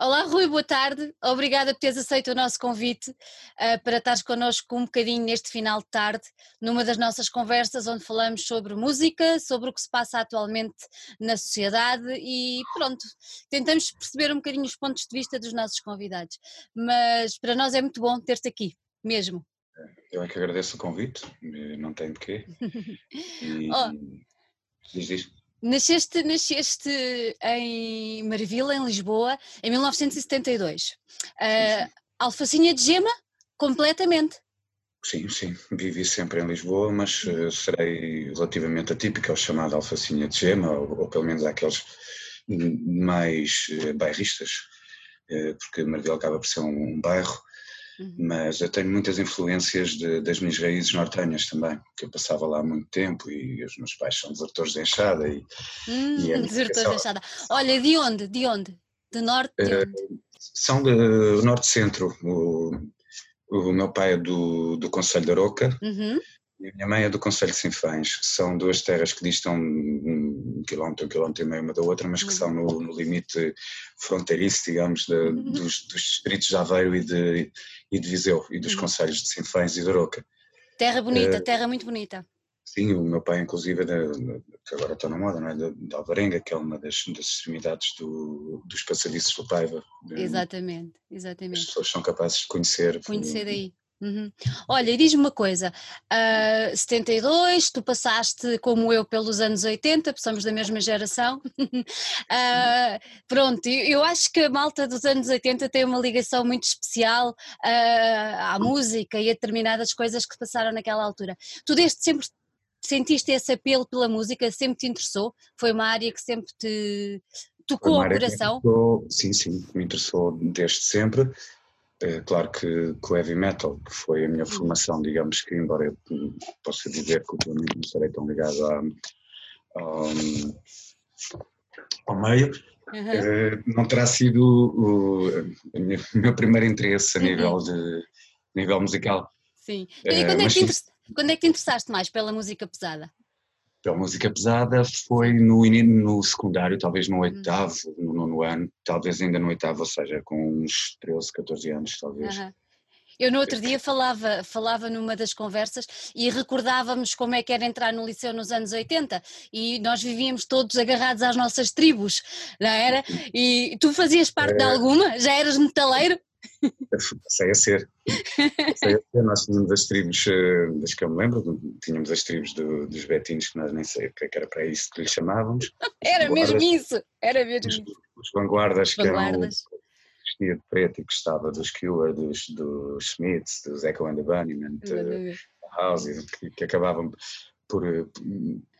Olá Rui, boa tarde. Obrigada por teres aceito o nosso convite uh, para estares connosco um bocadinho neste final de tarde, numa das nossas conversas onde falamos sobre música, sobre o que se passa atualmente na sociedade e pronto, tentamos perceber um bocadinho os pontos de vista dos nossos convidados. Mas para nós é muito bom ter-te aqui, mesmo. Eu é que agradeço o convite, não tem de quê. E, oh. Diz isto. Nasceste, nasceste em Marvila, em Lisboa, em 1972. Uh, alfacinha de gema? Completamente. Sim, sim, vivi sempre em Lisboa, mas uh, serei relativamente atípica ao chamado alfacinha de gema, ou, ou pelo menos àqueles mais uh, bairristas, uh, porque Marvila acaba por ser um, um bairro Uhum. Mas eu tenho muitas influências de, das minhas raízes nortenhas também, que eu passava lá há muito tempo e os meus pais são desertores de enxada. E, hum, e é desertores de enxada. Olha, de onde? De onde? De norte? De uh, são do norte-centro. O, o meu pai é do, do Conselho de Aroca. Uhum. E a minha mãe é do Conselho de Sinfãs, são duas terras que distam um quilómetro, um quilómetro e meio uma da outra, mas que são no, no limite fronteiriço, digamos, de, uhum. dos, dos, distritos de Aveiro e de, e de Viseu, e dos uhum. Conselhos de Sinfãs e de Aroca. Terra bonita, uh, terra muito bonita. Sim, o meu pai, inclusive, que agora está na moda, não é? de, Alvarenga, que é uma das, das extremidades do, dos passadiços do Paiva. Exatamente, exatamente. As pessoas são capazes de conhecer. Conhecer aí. Uhum. Olha, diz-me uma coisa, uh, 72, tu passaste como eu pelos anos 80, somos da mesma geração, uh, pronto, eu acho que a malta dos anos 80 tem uma ligação muito especial uh, à música e a determinadas coisas que passaram naquela altura. Tu desde sempre sentiste esse apelo pela música, sempre te interessou? Foi uma área que sempre te tocou ao coração? Sim, sim, me interessou desde sempre é, claro que, que, o heavy metal, que foi a minha uhum. formação, digamos que, embora eu possa dizer que ultimamente não estarei tão ligado a, ao meio, uhum. não terá sido o, o minha, meu primeiro interesse a nível, uhum. de, nível musical. Sim. E quando, é, é que quando é que te interessaste mais pela música pesada? Pela música pesada foi no, no secundário, talvez no uhum. oitavo, no nono ano, talvez ainda no oitavo, ou seja, com uns 13, 14 anos, talvez. Uhum. Eu no outro dia falava, falava numa das conversas e recordávamos como é que era entrar no liceu nos anos 80 e nós vivíamos todos agarrados às nossas tribos, não era? E tu fazias parte é... de alguma? Já eras metaleiro? Sei a ser. Sei a ser. Nós tínhamos as tribos, eh, das que eu me lembro, tínhamos as tribos do, dos betinhos, que nós nem sei o que é era para isso que lhes chamávamos. Era mesmo isso, era mesmo os, isso. Os vanguardas, que vanguardas. eram vestia de preto e gostava dos Cure, dos, dos Smiths, dos Echo and the Bunnymen, House, que, que acabavam por,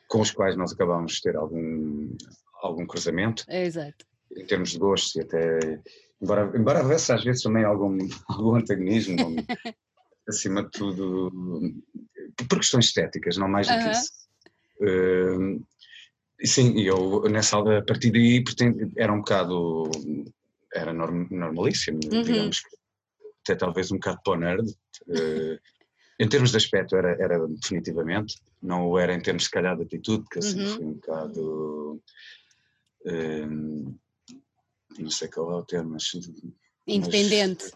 com os quais nós acabávamos de ter algum, algum cruzamento. É, exato. Em termos de gostos e até embora, embora houvesse às vezes também algum, algum antagonismo, acima de tudo, por questões estéticas, não mais do que isso. Uh, sim, eu nessa aula, a partir daí, era um bocado, era norm, normalíssimo, uhum. digamos que até talvez um bocado para nerd. Uh, em termos de aspecto era, era definitivamente, não o era em termos de calhar de atitude, porque assim uhum. fui um bocado... Uh, não sei qual é o termo, mas. Independente.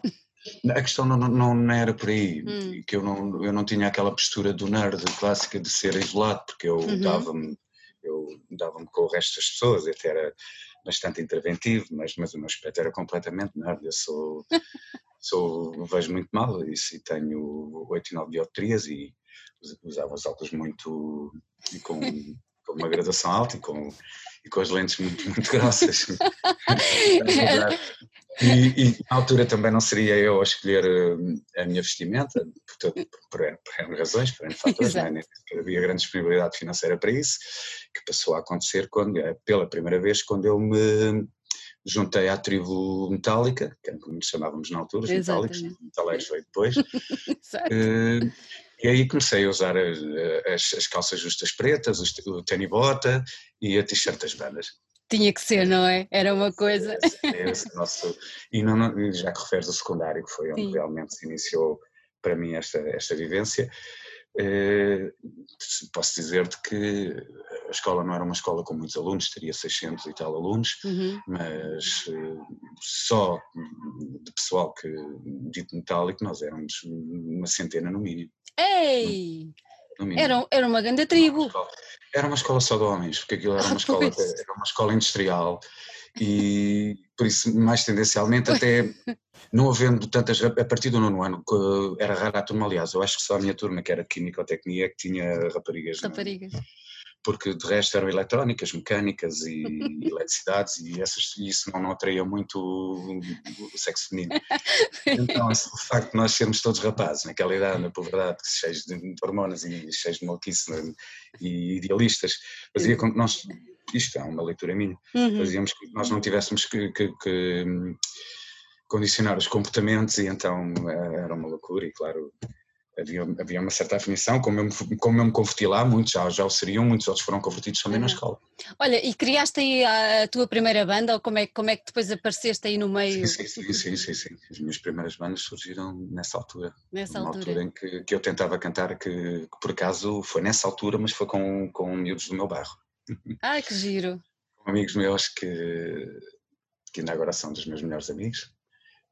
Mas, a questão não, não, não, era por aí, hum. que eu não, eu não tinha aquela postura do nerd clássica de ser isolado, porque eu uhum. dava-me eu dava-me com o resto das pessoas, até era bastante interventivo, mas, mas o meu aspecto era completamente nerd, eu sou, sou vejo muito mal isso, e tenho 8 e 9 dioptrias e usava os óculos muito, com, com uma graduação alta e com e com as lentes muito, muito grossas. e, e, na altura também não seria eu a escolher eh, a minha vestimenta, por, por, por, por razões, por N fatores, né? havia grande disponibilidade financeira para isso, que passou a acontecer quando, eh, pela primeira vez quando eu me juntei à tribo metálica, que é como nos chamávamos na altura, os metálicos, metaleiros foi depois, E aí comecei a usar as, as calças justas pretas, o tênis bota e a t-shirt das bandas. Tinha que ser, não é? Era uma coisa. Esse, esse nosso, e não, já que referes ao secundário, que foi onde Sim. realmente se iniciou para mim esta, esta vivência, eh, posso dizer-te que a escola não era uma escola com muitos alunos, teria 600 e tal alunos, uhum. mas eh, só de pessoal que dito metálico nós éramos uma centena no mínimo. Ei! Era, era uma grande tribo. Era uma escola só de homens, porque aquilo era uma, ah, escola, era uma escola industrial e por isso mais tendencialmente até não havendo tantas, a partir do nono ano, era rara a turma, aliás, eu acho que só a minha turma, que era Química ou Tecnia, que tinha raparigas. Raparigas. Não? Porque de resto eram eletrónicas, mecânicas e eletricidades e, essas, e isso não, não atraía muito o, o sexo feminino. Então, o facto de nós sermos todos rapazes naquela idade, na pobreza, cheios de hormonas e cheios de maluquice né, e idealistas, fazia com que nós, isto é uma leitura minha, uhum. fazíamos que nós não tivéssemos que, que, que condicionar os comportamentos e então eh, era uma loucura e claro havia, havia uma certa afinição, como eu, me, como eu me converti lá, muitos já, já o seriam, muitos outros foram convertidos também uhum. na escola. Olha, e criaste aí a, tua primeira banda ou como é, como é que depois apareceste aí no meio? Sim, sim, sim, sim, sim. as minhas primeiras bandas surgiram nessa altura. Nessa altura. altura em que, que eu tentava cantar, que, que, por acaso foi nessa altura, mas foi com, com miúdos do meu bairro. Ah, que giro! Com amigos meus que, que ainda agora são dos meus melhores amigos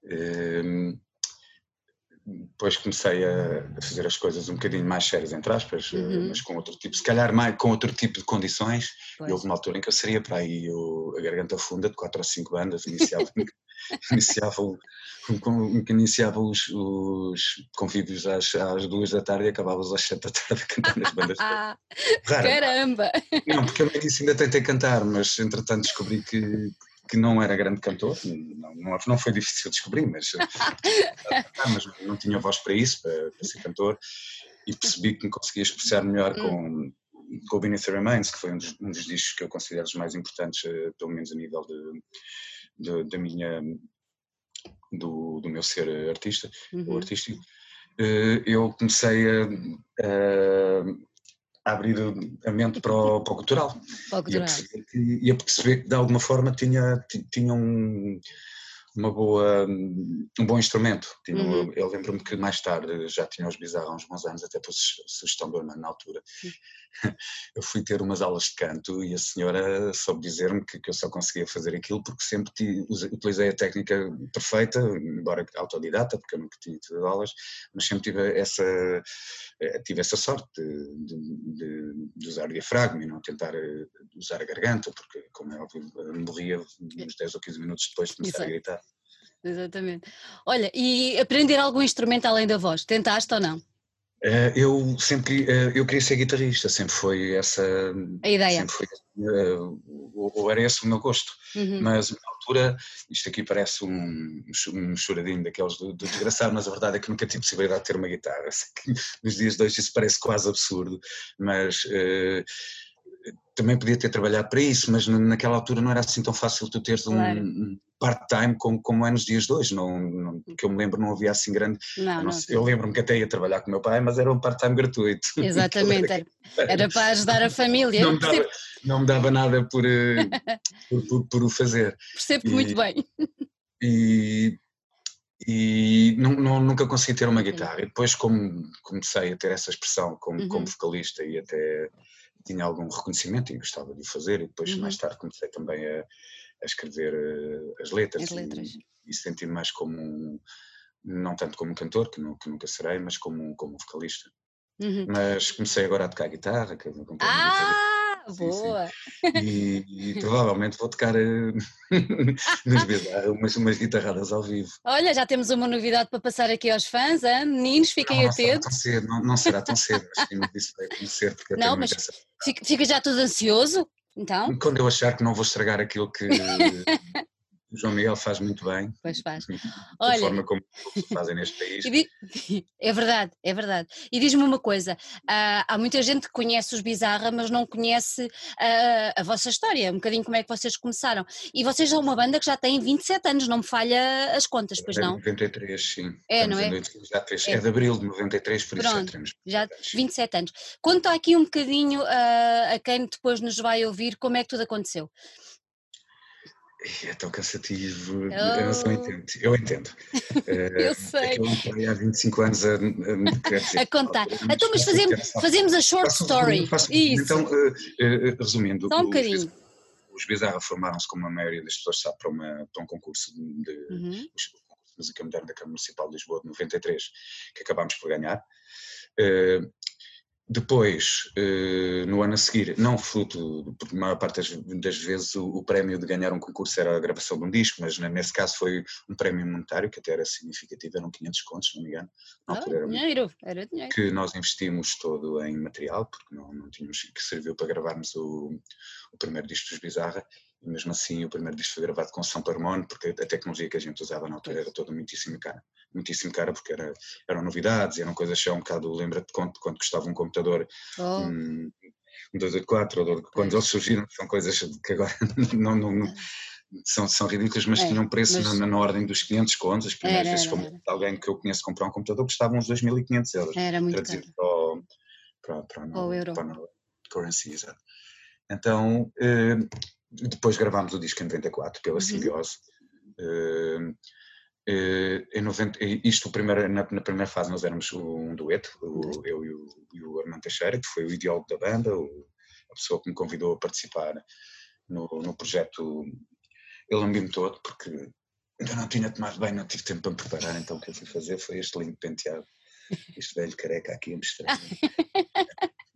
Ehm, depois comecei a fazer as coisas um bocadinho mais sérias, entre aspas, eh, uhum. mas com outro tipo, se calhar mais, com outro tipo de condições. Pois. E houve uma altura em que eu seria para aí a garganta funda de quatro ou cinco bandas, iniciava, iniciava, iniciava os, os convívios às, às duas da tarde e acabava às sete da tarde a cantar nas bandas. Caramba! Não, porque eu início ainda tentei cantar, mas entretanto descobri que que não era grande cantor, não, não, não foi difícil descobrir, mas, mas não tinha voz para isso, para, para, ser cantor, e percebi que me conseguia expressar melhor com, com o Beneath the Remains, que foi um dos, um dos, discos que eu considero os mais importantes, eh, pelo menos a nível de, de da minha, do, do, meu ser artista, uhum. ou artístico. Eh, eu comecei a, a a abrir a mente para o, para o cultural. Para o cultural. E, a perceber que de alguma forma tinha, tinha um, uma boa, um bom instrumento. Tinha, uhum. Eu lembro-me que mais tarde já tinha os bizarros há uns bons anos, até por sugestão do irmão na altura. Uhum. Eu fui ter umas aulas de canto e a senhora soube dizer-me que, que, eu só conseguia fazer aquilo porque sempre utilizei a técnica perfeita, embora autodidata, porque eu nunca tinha tido aulas, mas sempre tive essa, eh, tive essa sorte de, de, de usar o diafragma e não tentar eh, usar a garganta, porque, como é óbvio, morria uns 10 ou 15 minutos depois de começar Exato. a gritar. Exatamente. Olha, e aprender algum instrumento além da voz? Tentaste ou não? Uh, eu sempre uh, eu queria ser guitarrista, sempre foi essa a ideia. Foi, uh, ou era esse o meu gosto. Uhum. Mas na altura, isto aqui parece um, um choradinho daqueles do, do desgraçado, mas a verdade é que nunca tive possibilidade de ter uma guitarra. Nos dias de hoje isso parece quase absurdo, mas também podia ter trabalhado para isso, mas naquela altura não era assim tão fácil tu teres claro. um, part-time como, como é nos dias de hoje, não, não, que eu me lembro não havia assim grande, não, não, eu lembro-me que até ia trabalhar com o meu pai, mas era um part-time gratuito. Exatamente, era, era, para ajudar a família. Não me dava, não me dava nada por, eh, por, por, por, o fazer. Percebo muito bem. E, e não, não, nunca consegui ter uma guitarra. E depois, como comecei a ter essa expressão como, uhum. como vocalista e até tinha algum reconhecimento e gostava de o fazer, e depois uhum. mais tarde comecei também a, a escrever uh, as letras, as letras. e, e senti-me mais como um, não tanto como cantor, que, não, que nunca serei, mas como, como vocalista. Uhum. Mas comecei agora a tocar guitarra, que comprei ah! boa! Sim. E, e, provavelmente vou tocar uh, umas, umas guitarradas ao vivo. Olha, já temos uma novidade para passar aqui aos fãs, hein? meninos, fiquem não, não atentos. Será cedo, não, não será tão cedo, acho que isso vai acontecer. Porque não, mas fica, fica já tudo ansioso? Então? Quando eu achar que não vou estragar aquilo que, O João Miguel faz muito bem. Pois faz. Olha, forma como se fazem neste país. É verdade, é verdade. E diz-me uma coisa: uh, há muita gente que conhece os Bizarra, mas não conhece uh, a vossa história, um bocadinho como é que vocês começaram. E vocês são uma banda que já tem 27 anos, não me falha as contas, pois é não? 93, sim. É, não é? Já três, é? é de abril de 93, por Pronto, isso já temos. Já 27 anos. Conta aqui um bocadinho uh, a quem depois nos vai ouvir como é que tudo aconteceu. É tão cansativo, oh. eu não entendo. Eu entendo. eu sei. É eu há 25 anos a, a, dizer, a contar. Então, mas fazemos, fazemos a short faço story. Faço Isso. Então, uh, uh, resumindo, Só um bocadinho. Os Bizarra formaram-se, como a maioria das pessoas sabe, para, uma, para um concurso de, uhum. de música moderna da Câmara Municipal de Lisboa de 93, que acabámos por ganhar. Uh, depois, eh, no ano a seguir, não fruto, porque a maior parte das, vezes o, prémio de ganhar um concurso era a gravação de um disco, mas nesse caso foi um prémio monetário, que até era significativo, eram 500 contos, se não me engano. Ah, era dinheiro, era dinheiro. Que nós investimos todo em material, porque não, não tínhamos, que serviu para gravarmos o, o primeiro disco dos Bizarra, e mesmo assim o primeiro disco foi gravado com São Parmone, porque a tecnologia que a gente usava na altura era toda muitíssimo cara. Muitíssimo cara porque era, eram novidades, eram coisas que é um bocado, lembra-te quando, quando custava um computador, oh. um, um 284, ou quando eles surgiram, são coisas que agora não, não, não são, são ridículas, mas é, tinham preço mas... na, na, ordem dos 500 contos. As primeiras era, vezes era, era. alguém que eu conheço comprar um computador custava uns 2.500 euros. Era muito caro. Para, para, para, o euro. Para currency, exato. Então, eh, depois gravámos o disco em 94, pela uhum. Simbiose. Uh, uh, em 90, isto primeiro, na, na, primeira fase nós éramos um dueto, o, eu e o, e o Armando Teixeira, que foi o ideólogo da banda, o, a pessoa que me convidou a participar no, no projeto. Ele lambiu-me todo, porque ainda não tinha tomado bem, não tive tempo para me preparar, então o que eu fui fazer foi este lindo penteado, este velho careca aqui a mostrar.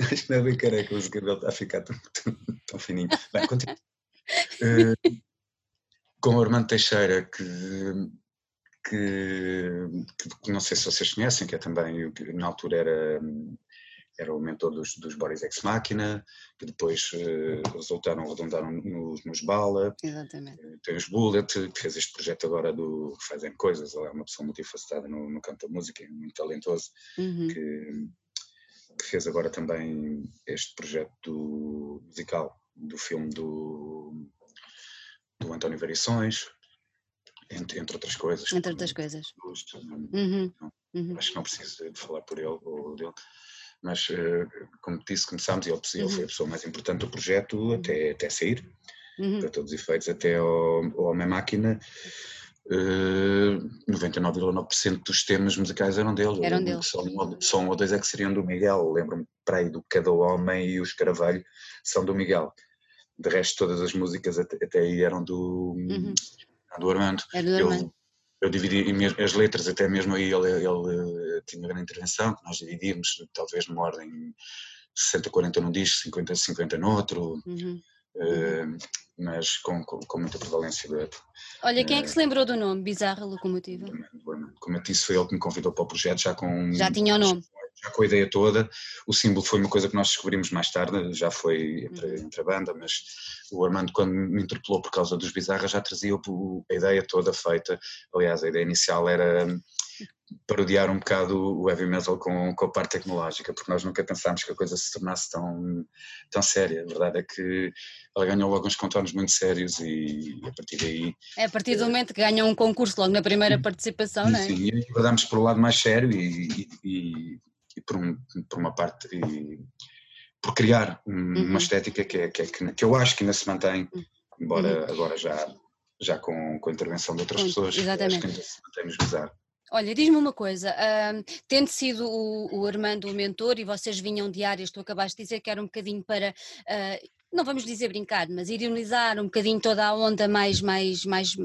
Acho que não é bem careca, mas o cabelo está a ficar tão, tão, tão fininho. Bem, continua. Uh, com o Armando Teixeira, que, que, que, não sei se vocês conhecem, que é também, na altura era, era o mentor dos, dos Boris Ex Machina, que depois uh, resultaram, redundaram nos, nos Bala. Exatamente. Uh, tem os Bullet, que fez este projeto agora do Fazem Coisas, ele é uma pessoa multifacetada no, no campo da música, muito talentoso, uhum. que que fez agora também este projeto do, musical do filme do, do António Variações, entre, entre outras coisas. Entre outras coisas. Uhum. Uhum. Acho que não preciso de falar por ele ou dele. Mas, eh, como disse, começámos e ele, ele foi a uhum. pessoa mais importante do projeto uhum. até, até sair, uhum. para todos os efeitos, até ao, ao Homem Máquina. Uh, eh, 99,9% dos temas musicais eram dele. Eram dele. Só, um, só um ou dois é que seriam do Miguel. Lembro-me para aí do Cada Homem e o Escaravelho são do Miguel. De resto, todas as músicas até, até aí eram do, uhum. do Armando. É do Armando. Eu, eu dividi as letras, até mesmo aí ele, ele tinha grande intervenção, que nós dividimos, talvez numa ordem 60-40 num disco, 50-50 no outro. Uhum. Mas com, com, com, muita prevalência do Olha, quem é que se lembrou do nome Bizarra Locomotiva? Como eu disse, foi ele que me convidou para o projeto, já com. Já tinha o nome. Já com a ideia toda. O símbolo foi uma coisa que nós descobrimos mais tarde, já foi entre, uhum. entre a banda, mas o Armando, quando me interpelou por causa dos Bizarra, já trazia a ideia toda feita. Aliás, a ideia inicial era parodiar um bocado o heavy metal com, com a parte tecnológica, porque nós nunca pensámos que a coisa se tornasse tão, tão séria. A verdade é que ela ganhou logo uns contornos muito sérios e, a partir daí... É a partir do momento que ganham um concurso logo na primeira participação, não é? Sim, e abordámos para o lado mais sério e, e, e por, um, por, uma parte... por criar uma uhum. estética que, é, que, é, que, eu acho que ainda se mantém, embora uhum. agora já, já com, com a intervenção de outras pessoas, exatamente. acho que ainda se mantém bizarro. Olha, diz-me uma coisa, uh, tendo sido o, o, Armando o mentor e vocês vinham diárias, tu acabaste de dizer que era um bocadinho para, uh, não vamos dizer brincar, mas ironizar um bocadinho toda a onda mais, mais, mais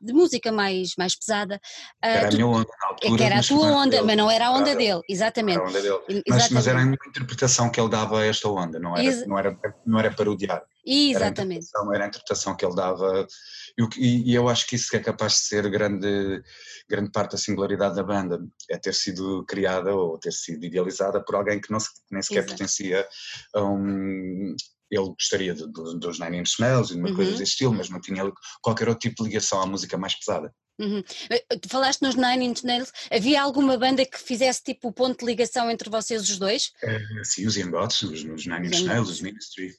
de música mais, mais pesada. Uh, era a minha onda na altura. Que era a tua onda, dele. mas não era a onda dele, exatamente. Era onda dele. Mas, mas, era a interpretação que ele dava a esta onda, não era, Ex não era, não era parodiar. Exatamente. Era a, era a interpretação que ele dava e, e, eu acho que isso é capaz de ser grande, grande parte da singularidade da banda, é ter sido criada ou ter sido idealizada por alguém que não, nem sequer Exato. pertencia a um, ele gostaria de, de, dos Nine Inch Nails e de uma uhum. coisa desse estilo, mas não tinha qualquer outro tipo de ligação à música mais pesada. Uhum. Eh, tu falaste nos Nine Inch Nails, havia alguma banda que fizesse tipo o ponto de ligação entre vocês os dois? Uh, sim, os Ian Gods, os, os Nine Inch Nails, os Ministry.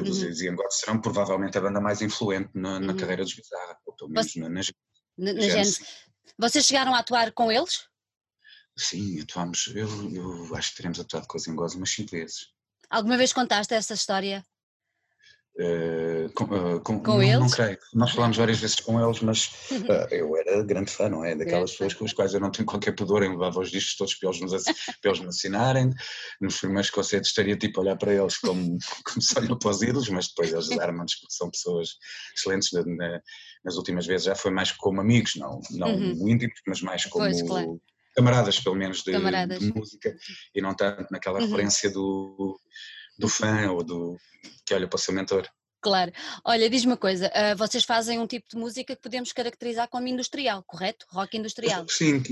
Os uhum. Ian Gods serão provavelmente a banda mais influente na, na uhum. carreira dos Bizarra, ou pelo menos Você, na, na, na, na Vocês chegaram a atuar com eles? Sim, atuámos, eu, eu acho que teremos atuado com os Ian umas 5 vezes. Alguma vez contaste essa história? Uh, com, uh, com, com não, eles? Não creio. Nós falámos várias vezes com eles, mas uh, eu era grande fã, não é? Daquelas pessoas com as quais eu não tenho qualquer pudor em levar os discos todos para eles, nos, para eles me assinarem. Nos primeiros concertos estaria tipo a olhar para eles como, como se olham para os ídolos, mas depois eles armam-nos porque são pessoas excelentes. Na, nas últimas vezes já foi mais como amigos, não, não uhum. íntimos, mas mais como. Pois, claro. Camaradas, pelo menos, de, de, música, e não tanto naquela uhum. referência do, do fã ou do que olha para o seu mentor. Claro. Olha, diz-me uma coisa, uh, vocês fazem um tipo de música que podemos caracterizar como industrial, correto? Rock industrial. Sim,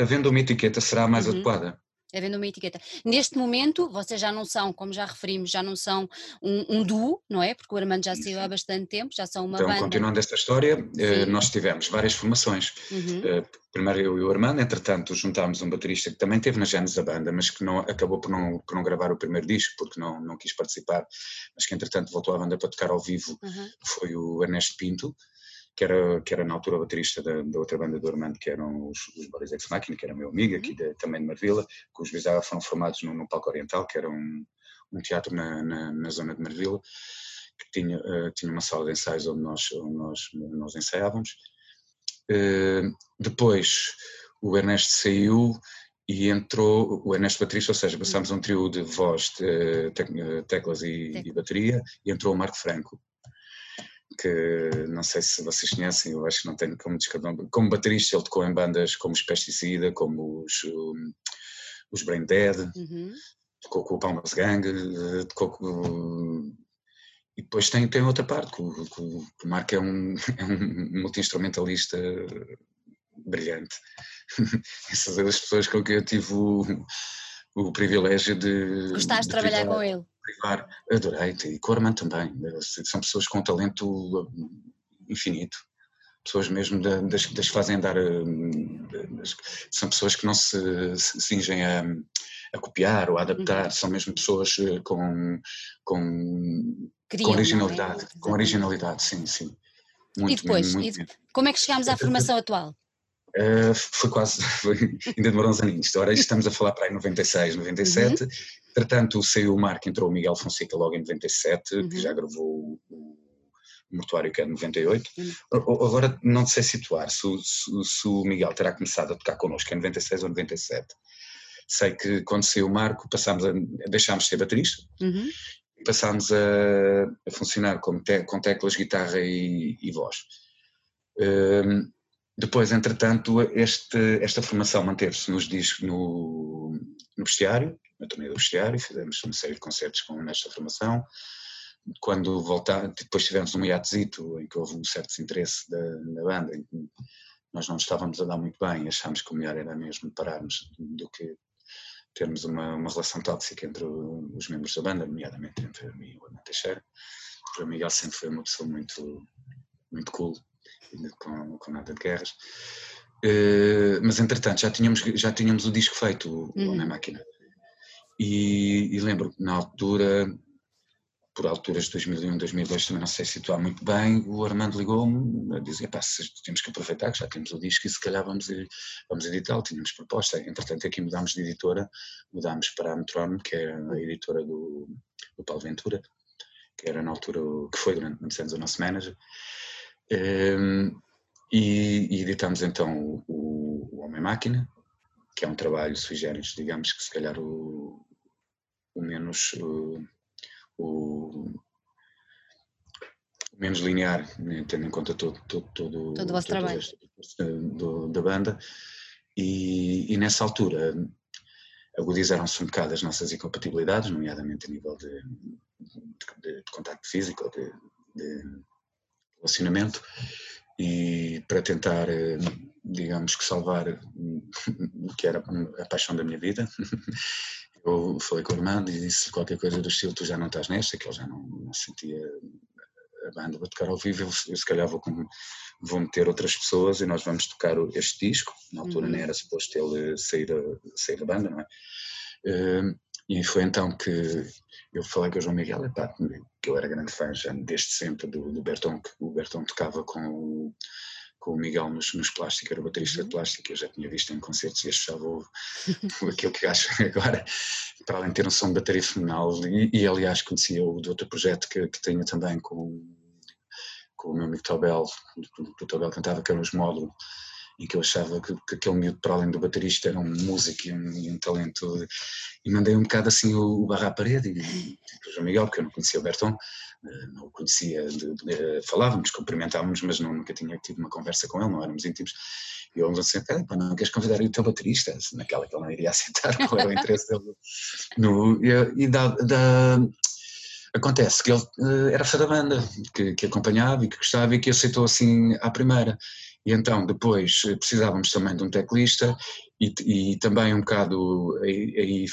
havendo uma etiqueta será mais uhum. adequada havendo uma etiqueta. Neste momento, vocês já não são, como já referimos, já não são um, um duo, não é? Porque o Armando já saiu há bastante tempo, já são uma então, banda. continuando esta história, eh, Sim. nós tivemos várias formações. Uhum. Eh, primeiro eu e o Armando, entretanto juntámos um baterista que também teve na gênese da banda, mas que não, acabou por não, por não gravar o primeiro disco, porque não, não quis participar, mas que entretanto voltou à banda para tocar ao vivo, uhum. foi o Ernesto Pinto que era, que era na altura baterista da, da outra banda do Armando, que eram os, os Boris Ex Machina, que era meu amigo aqui de, também de Marvila, que os Bizarra foram formados no, no Palco Oriental, que era um, um teatro na, na, na, zona de Marvila, que tinha, uh, tinha uma sala de ensaios onde nós, onde nós, nós ensaiávamos. Uh, depois o Ernesto saiu e entrou o Ernesto baterista, ou seja, passámos um trio de voz, de, teclas e, e bateria, e entrou o Marco Franco, que não sei se vocês conhecem, eu acho que não tenho como descartar. Como baterista, ele tocou em bandas como os Pesticida, como os, um, os Brain Dead, uhum. tocou com o Palmas Gang, tocou com. E depois tem, tem outra parte, que o, que o Marco é um, é um multi-instrumentalista brilhante. Essas são as pessoas com quem eu tive o, o privilégio de. Gostaste de trabalhar com ele? privar, adorei, e Corman também, são pessoas com talento hum, infinito, pessoas mesmo das, que fazem dar, hum, são pessoas que não se, se a, a copiar ou a adaptar, uhum. são mesmo pessoas eh, com, com, Criam, com é? originalidade, é? com originalidade, sim, sim. Muito, e depois, muito, muito. como é que chegámos à formação atual? Uh, foi quase, foi, ainda demorou uns aninhos. Agora estamos a falar para aí 96, 97. Uhum. Entretanto, saiu o Marco, entrou o Miguel Fonseca logo em 97, uhum. que já gravou o, Mortuário, que é de 98. Uhum. Agora não sei situar se, se, se, o Miguel terá começado a tocar connosco em 96 ou 97. Sei que quando saiu o Marco, passámos a, deixámos de ser baterista. Uhum. Passámos a, a funcionar com, te, com teclas, guitarra e, e voz. Um, depois, entretanto, este, esta formação manteve-se nos discos no, no vestiário, na turnê do vestiário, fizemos uma série de concertos com nesta formação. Quando voltar, depois tivemos um hiatezito em que houve um certo desinteresse da, da banda, em que nós não estávamos a dar muito bem, achámos que o melhor era mesmo pararmos do que termos uma, uma relação tóxica entre os membros da banda, nomeadamente entre mim e o Ana Teixeira. O Miguel sempre foi uma pessoa muito, muito cool com, com nada de guerras. Uh, mas entretanto já tínhamos, já tínhamos o disco feito, uhum. Homem Máquina. E, e lembro que na altura, por alturas de 2001, 2002, também não sei situar muito bem, o Armando ligou-me a dizer, pá, temos que aproveitar que já temos o disco e se calhar vamos, vamos editá-lo, tínhamos proposta. Entretanto aqui mudámos de editora, mudámos para a Metrónomo, que é a editora do, do Paulo Ventura, que era na altura, que foi durante muitos anos o nosso manager. Um, e, e, editamos então o, o Homem-Máquina, que é um trabalho sui generis, digamos que se calhar o, o menos o, o, menos linear, né, tendo em conta todo, todo, todo, todo o vosso trabalho do, da banda. E, e, nessa altura agudizaram-se um bocado as nossas incompatibilidades, nomeadamente a nível de, de, de contacto físico, de, de relacionamento e para tentar, eh, digamos que salvar o que era a paixão da minha vida, eu falei com o Armando e disse qualquer coisa do estilo, tu já não estás nesta, que ele já não, não sentia a banda, vou tocar ao vivo, eu, eu se calhar vou, vou meter outras pessoas e nós vamos tocar este disco, na altura uhum. nem era suposto ele sair, sair da banda, não é? Uh, e foi então que eu falei com o João Miguel, epá, que eu era grande fã já desde sempre do, do Berton, que o Berton tocava com o, com o Miguel nos, nos plásticos, era o baterista de uhum. plástico, eu já tinha visto em concertos e achava aquilo que acho agora, para além de ter um som de bateria fenomenal, e, e aliás conhecia o de outro projeto que, que tenho também com, com o meu amigo Tobel, que o Tobel cantava, que era os módulos, em que eu achava que, que aquele miúdo, para além do baterista, era um músico e um, e um talento, e mandei um bocado assim o, o barra à parede, e, e o João Miguel, porque eu não conhecia o Berton, eh, não o conhecia, de, de, eh, falávamos, cumprimentávamos, mas não, nunca tinha tido uma conversa com ele, não éramos íntimos. E eu assim, pá, não queres convidar o teu baterista? Naquela que ele não iria aceitar, qual era o interesse dele. No, e, e da, da, acontece que ele uh, era fã da banda, que, que acompanhava e que gostava e que aceitou assim à primeira. E então depois precisávamos também de um teclista e, e também um bocado aí,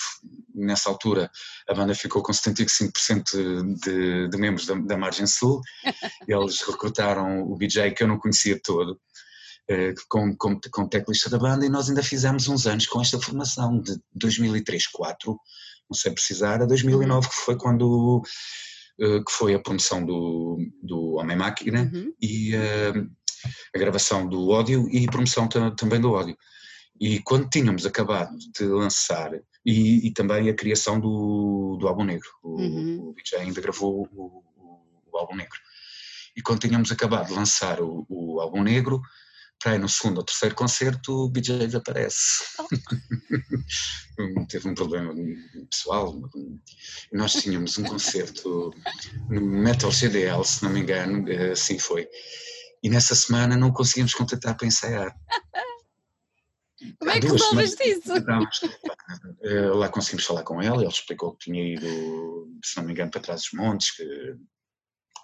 nessa altura a banda ficou com 75% de, de membros da, da Margem Sul. Eles recrutaram o BJ que eu não conhecia todo. Eh, com, com, com teclista da banda e nós ainda fizemos uns anos com esta formação de 2003, 4, não sei precisar, a 2009 que foi quando eh, que foi a promoção do, do Homem Máquina uhum. e uh, a gravação do ódio e promoção também do ódio. E quando tínhamos acabado de lançar, e, e também a criação do, do álbum negro, o, uhum. o ainda gravou o, o, o, álbum negro. E quando tínhamos acabado de lançar o álbum negro, para aí no segundo ou terceiro concerto o BJ desaparece. Oh. Teve um problema pessoal. Nós tínhamos um concerto no Metal CDL, se não me engano, assim foi. E nessa semana não conseguimos contactar para ensaiar. Como é que resolves disso? Eh, lá conseguimos falar com ele, ele explicou que tinha ido, se não me engano, para trás dos montes, que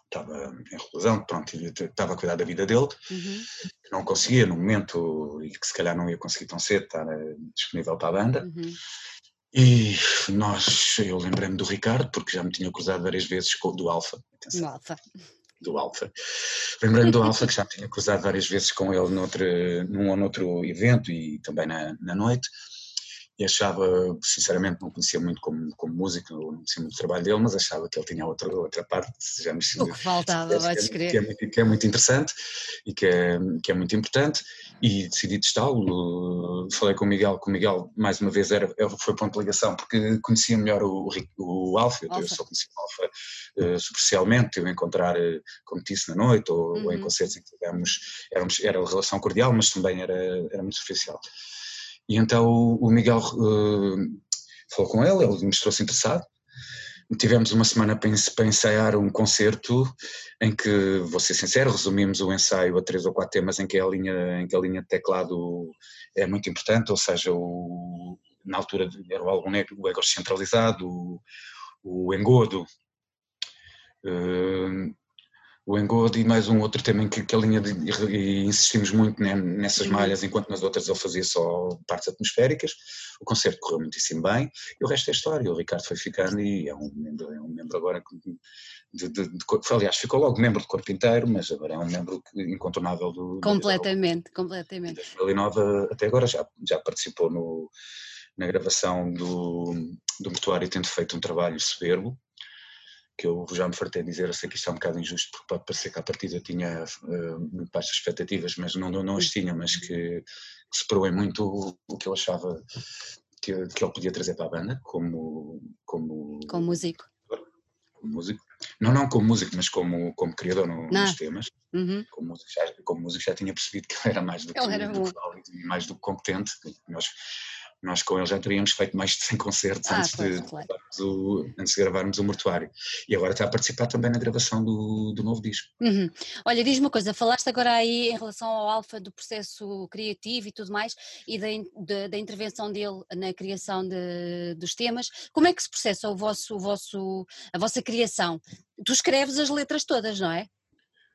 estava em reclusão, pronto, estava a cuidar da vida dele, uhum. não conseguia no momento e que se calhar não ia conseguir tão cedo estar eh, disponível para a banda. Uhum. E nós, eu lembrei-me do Ricardo, porque já me tinha cruzado várias vezes com o do Alfa. Do Alfa do Alfa. Lembrando do Alfa, que já tinha cruzado várias vezes com ele num ou noutro evento e também na, na noite, e achava, sinceramente, não conhecia muito como, como músico, não conhecia muito o trabalho dele, mas achava que ele tinha outra, outra parte, sejamos O que faltava, vais crer. Que é, muito, que é muito interessante e que é, que é muito importante, e decidi testá-lo. Falei com o Miguel, que o Miguel, mais uma vez, era, foi ponto de ligação, porque conhecia melhor o, o Alfa, eu, eu só conhecia o Alfa uh, superficialmente, a encontrar, uh, como disse, na noite, ou, uhum. ou em uhum. concertos em que tivemos, éramos, era uma relação cordial, mas também era, era muito superficial. E então o Miguel uh, falou com ele, ele mostrou-se interessado. Tivemos uma semana para ensaiar um concerto em que, vou ser sincero, resumimos o ensaio a três ou quatro temas em que a linha, em que a linha de teclado é muito importante, ou seja, o, na altura era o álbum negro, o ego centralizado, o, o engodo, uh, o Engode e mais um outro tema em que, que a linha de, e insistimos muito né, nessas uhum. malhas, enquanto nas outras ele fazia só partes atmosféricas. O concerto correu muitíssimo bem e o resto é história. O Ricardo foi ficando e é um membro, é um membro agora de, de, de, aliás, ficou logo membro do corpo inteiro, mas agora é um membro incontornável do. Completamente, do, completamente. 2009 até agora já, já participou no, na gravação do, do Mortuário, tendo feito um trabalho soberbo que eu já me fartei de dizer, eu sei que isto é um bocado injusto, porque pode parecer que à partida tinha uh, muito baixas expectativas, mas não, não, não as tinha, mas que, que se proem muito o, o, que eu achava que, que ele podia trazer para a banda, como... Como, como músico. Como músico. Não, não como músico, mas como, como criador no, nos temas. Uhum. Como, músico já, como músico já tinha percebido que ele era mais do que, do, mais do que competente. Nós, nós com ele já teríamos feito mais de 100 concertos ah, antes, de, claro. o, antes de gravarmos o Mortuário. E agora está a participar também na gravação do, do novo disco. Uhum. Olha, diz-me uma coisa, falaste agora aí em relação ao Alfa do processo criativo e tudo mais, e da, da, da intervenção dele na criação de, dos temas. Como é que se processa o vosso, o vosso, a vossa criação? Tu escreves as letras todas, não é?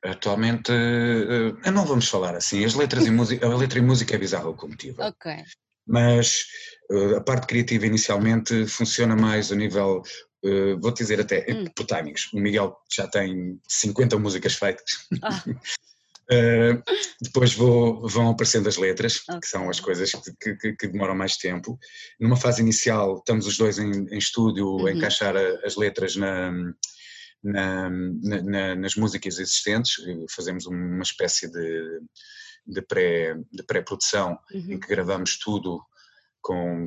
Atualmente, uh, não vamos falar assim, as letras e música, a letra e música é bizarra locomotiva. Ok mas uh, a parte criativa inicialmente funciona mais a nível, uh, vou-te dizer até, hum. por timings. O Miguel já tem 50 músicas feitas. Ah. uh, depois vou, vão aparecendo as letras, okay. que são as coisas que, que, que, demoram mais tempo. Numa fase inicial, estamos os dois em, em estúdio uhum. a encaixar a, as letras na, na, na, nas músicas existentes, fazemos uma espécie de de pré-produção, pré uhum. em que gravamos tudo com,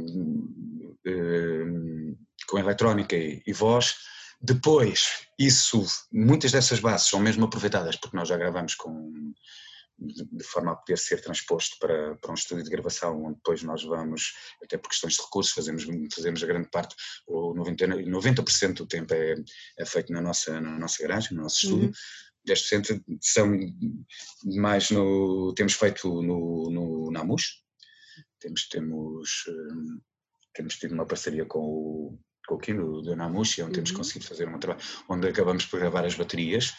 uh, com eletrónica e, e, voz. Depois, isso, muitas dessas bases são mesmo aproveitadas porque nós já gravamos com de forma a poder ser transposto para, para um estúdio de gravação, onde depois nós vamos, até por questões de recursos, fazemos, fazemos a grande parte, ou 90%, 90 do tempo é, é feito na nossa, na nossa garagem, no nosso estúdio, uhum. 10% são mais no, temos feito no, no Namus, temos, temos, hum, temos tido uma parceria com o, com o Kino do Namushi, onde uhum. temos conseguido fazer um trabalho, onde acabamos por gravar as baterias,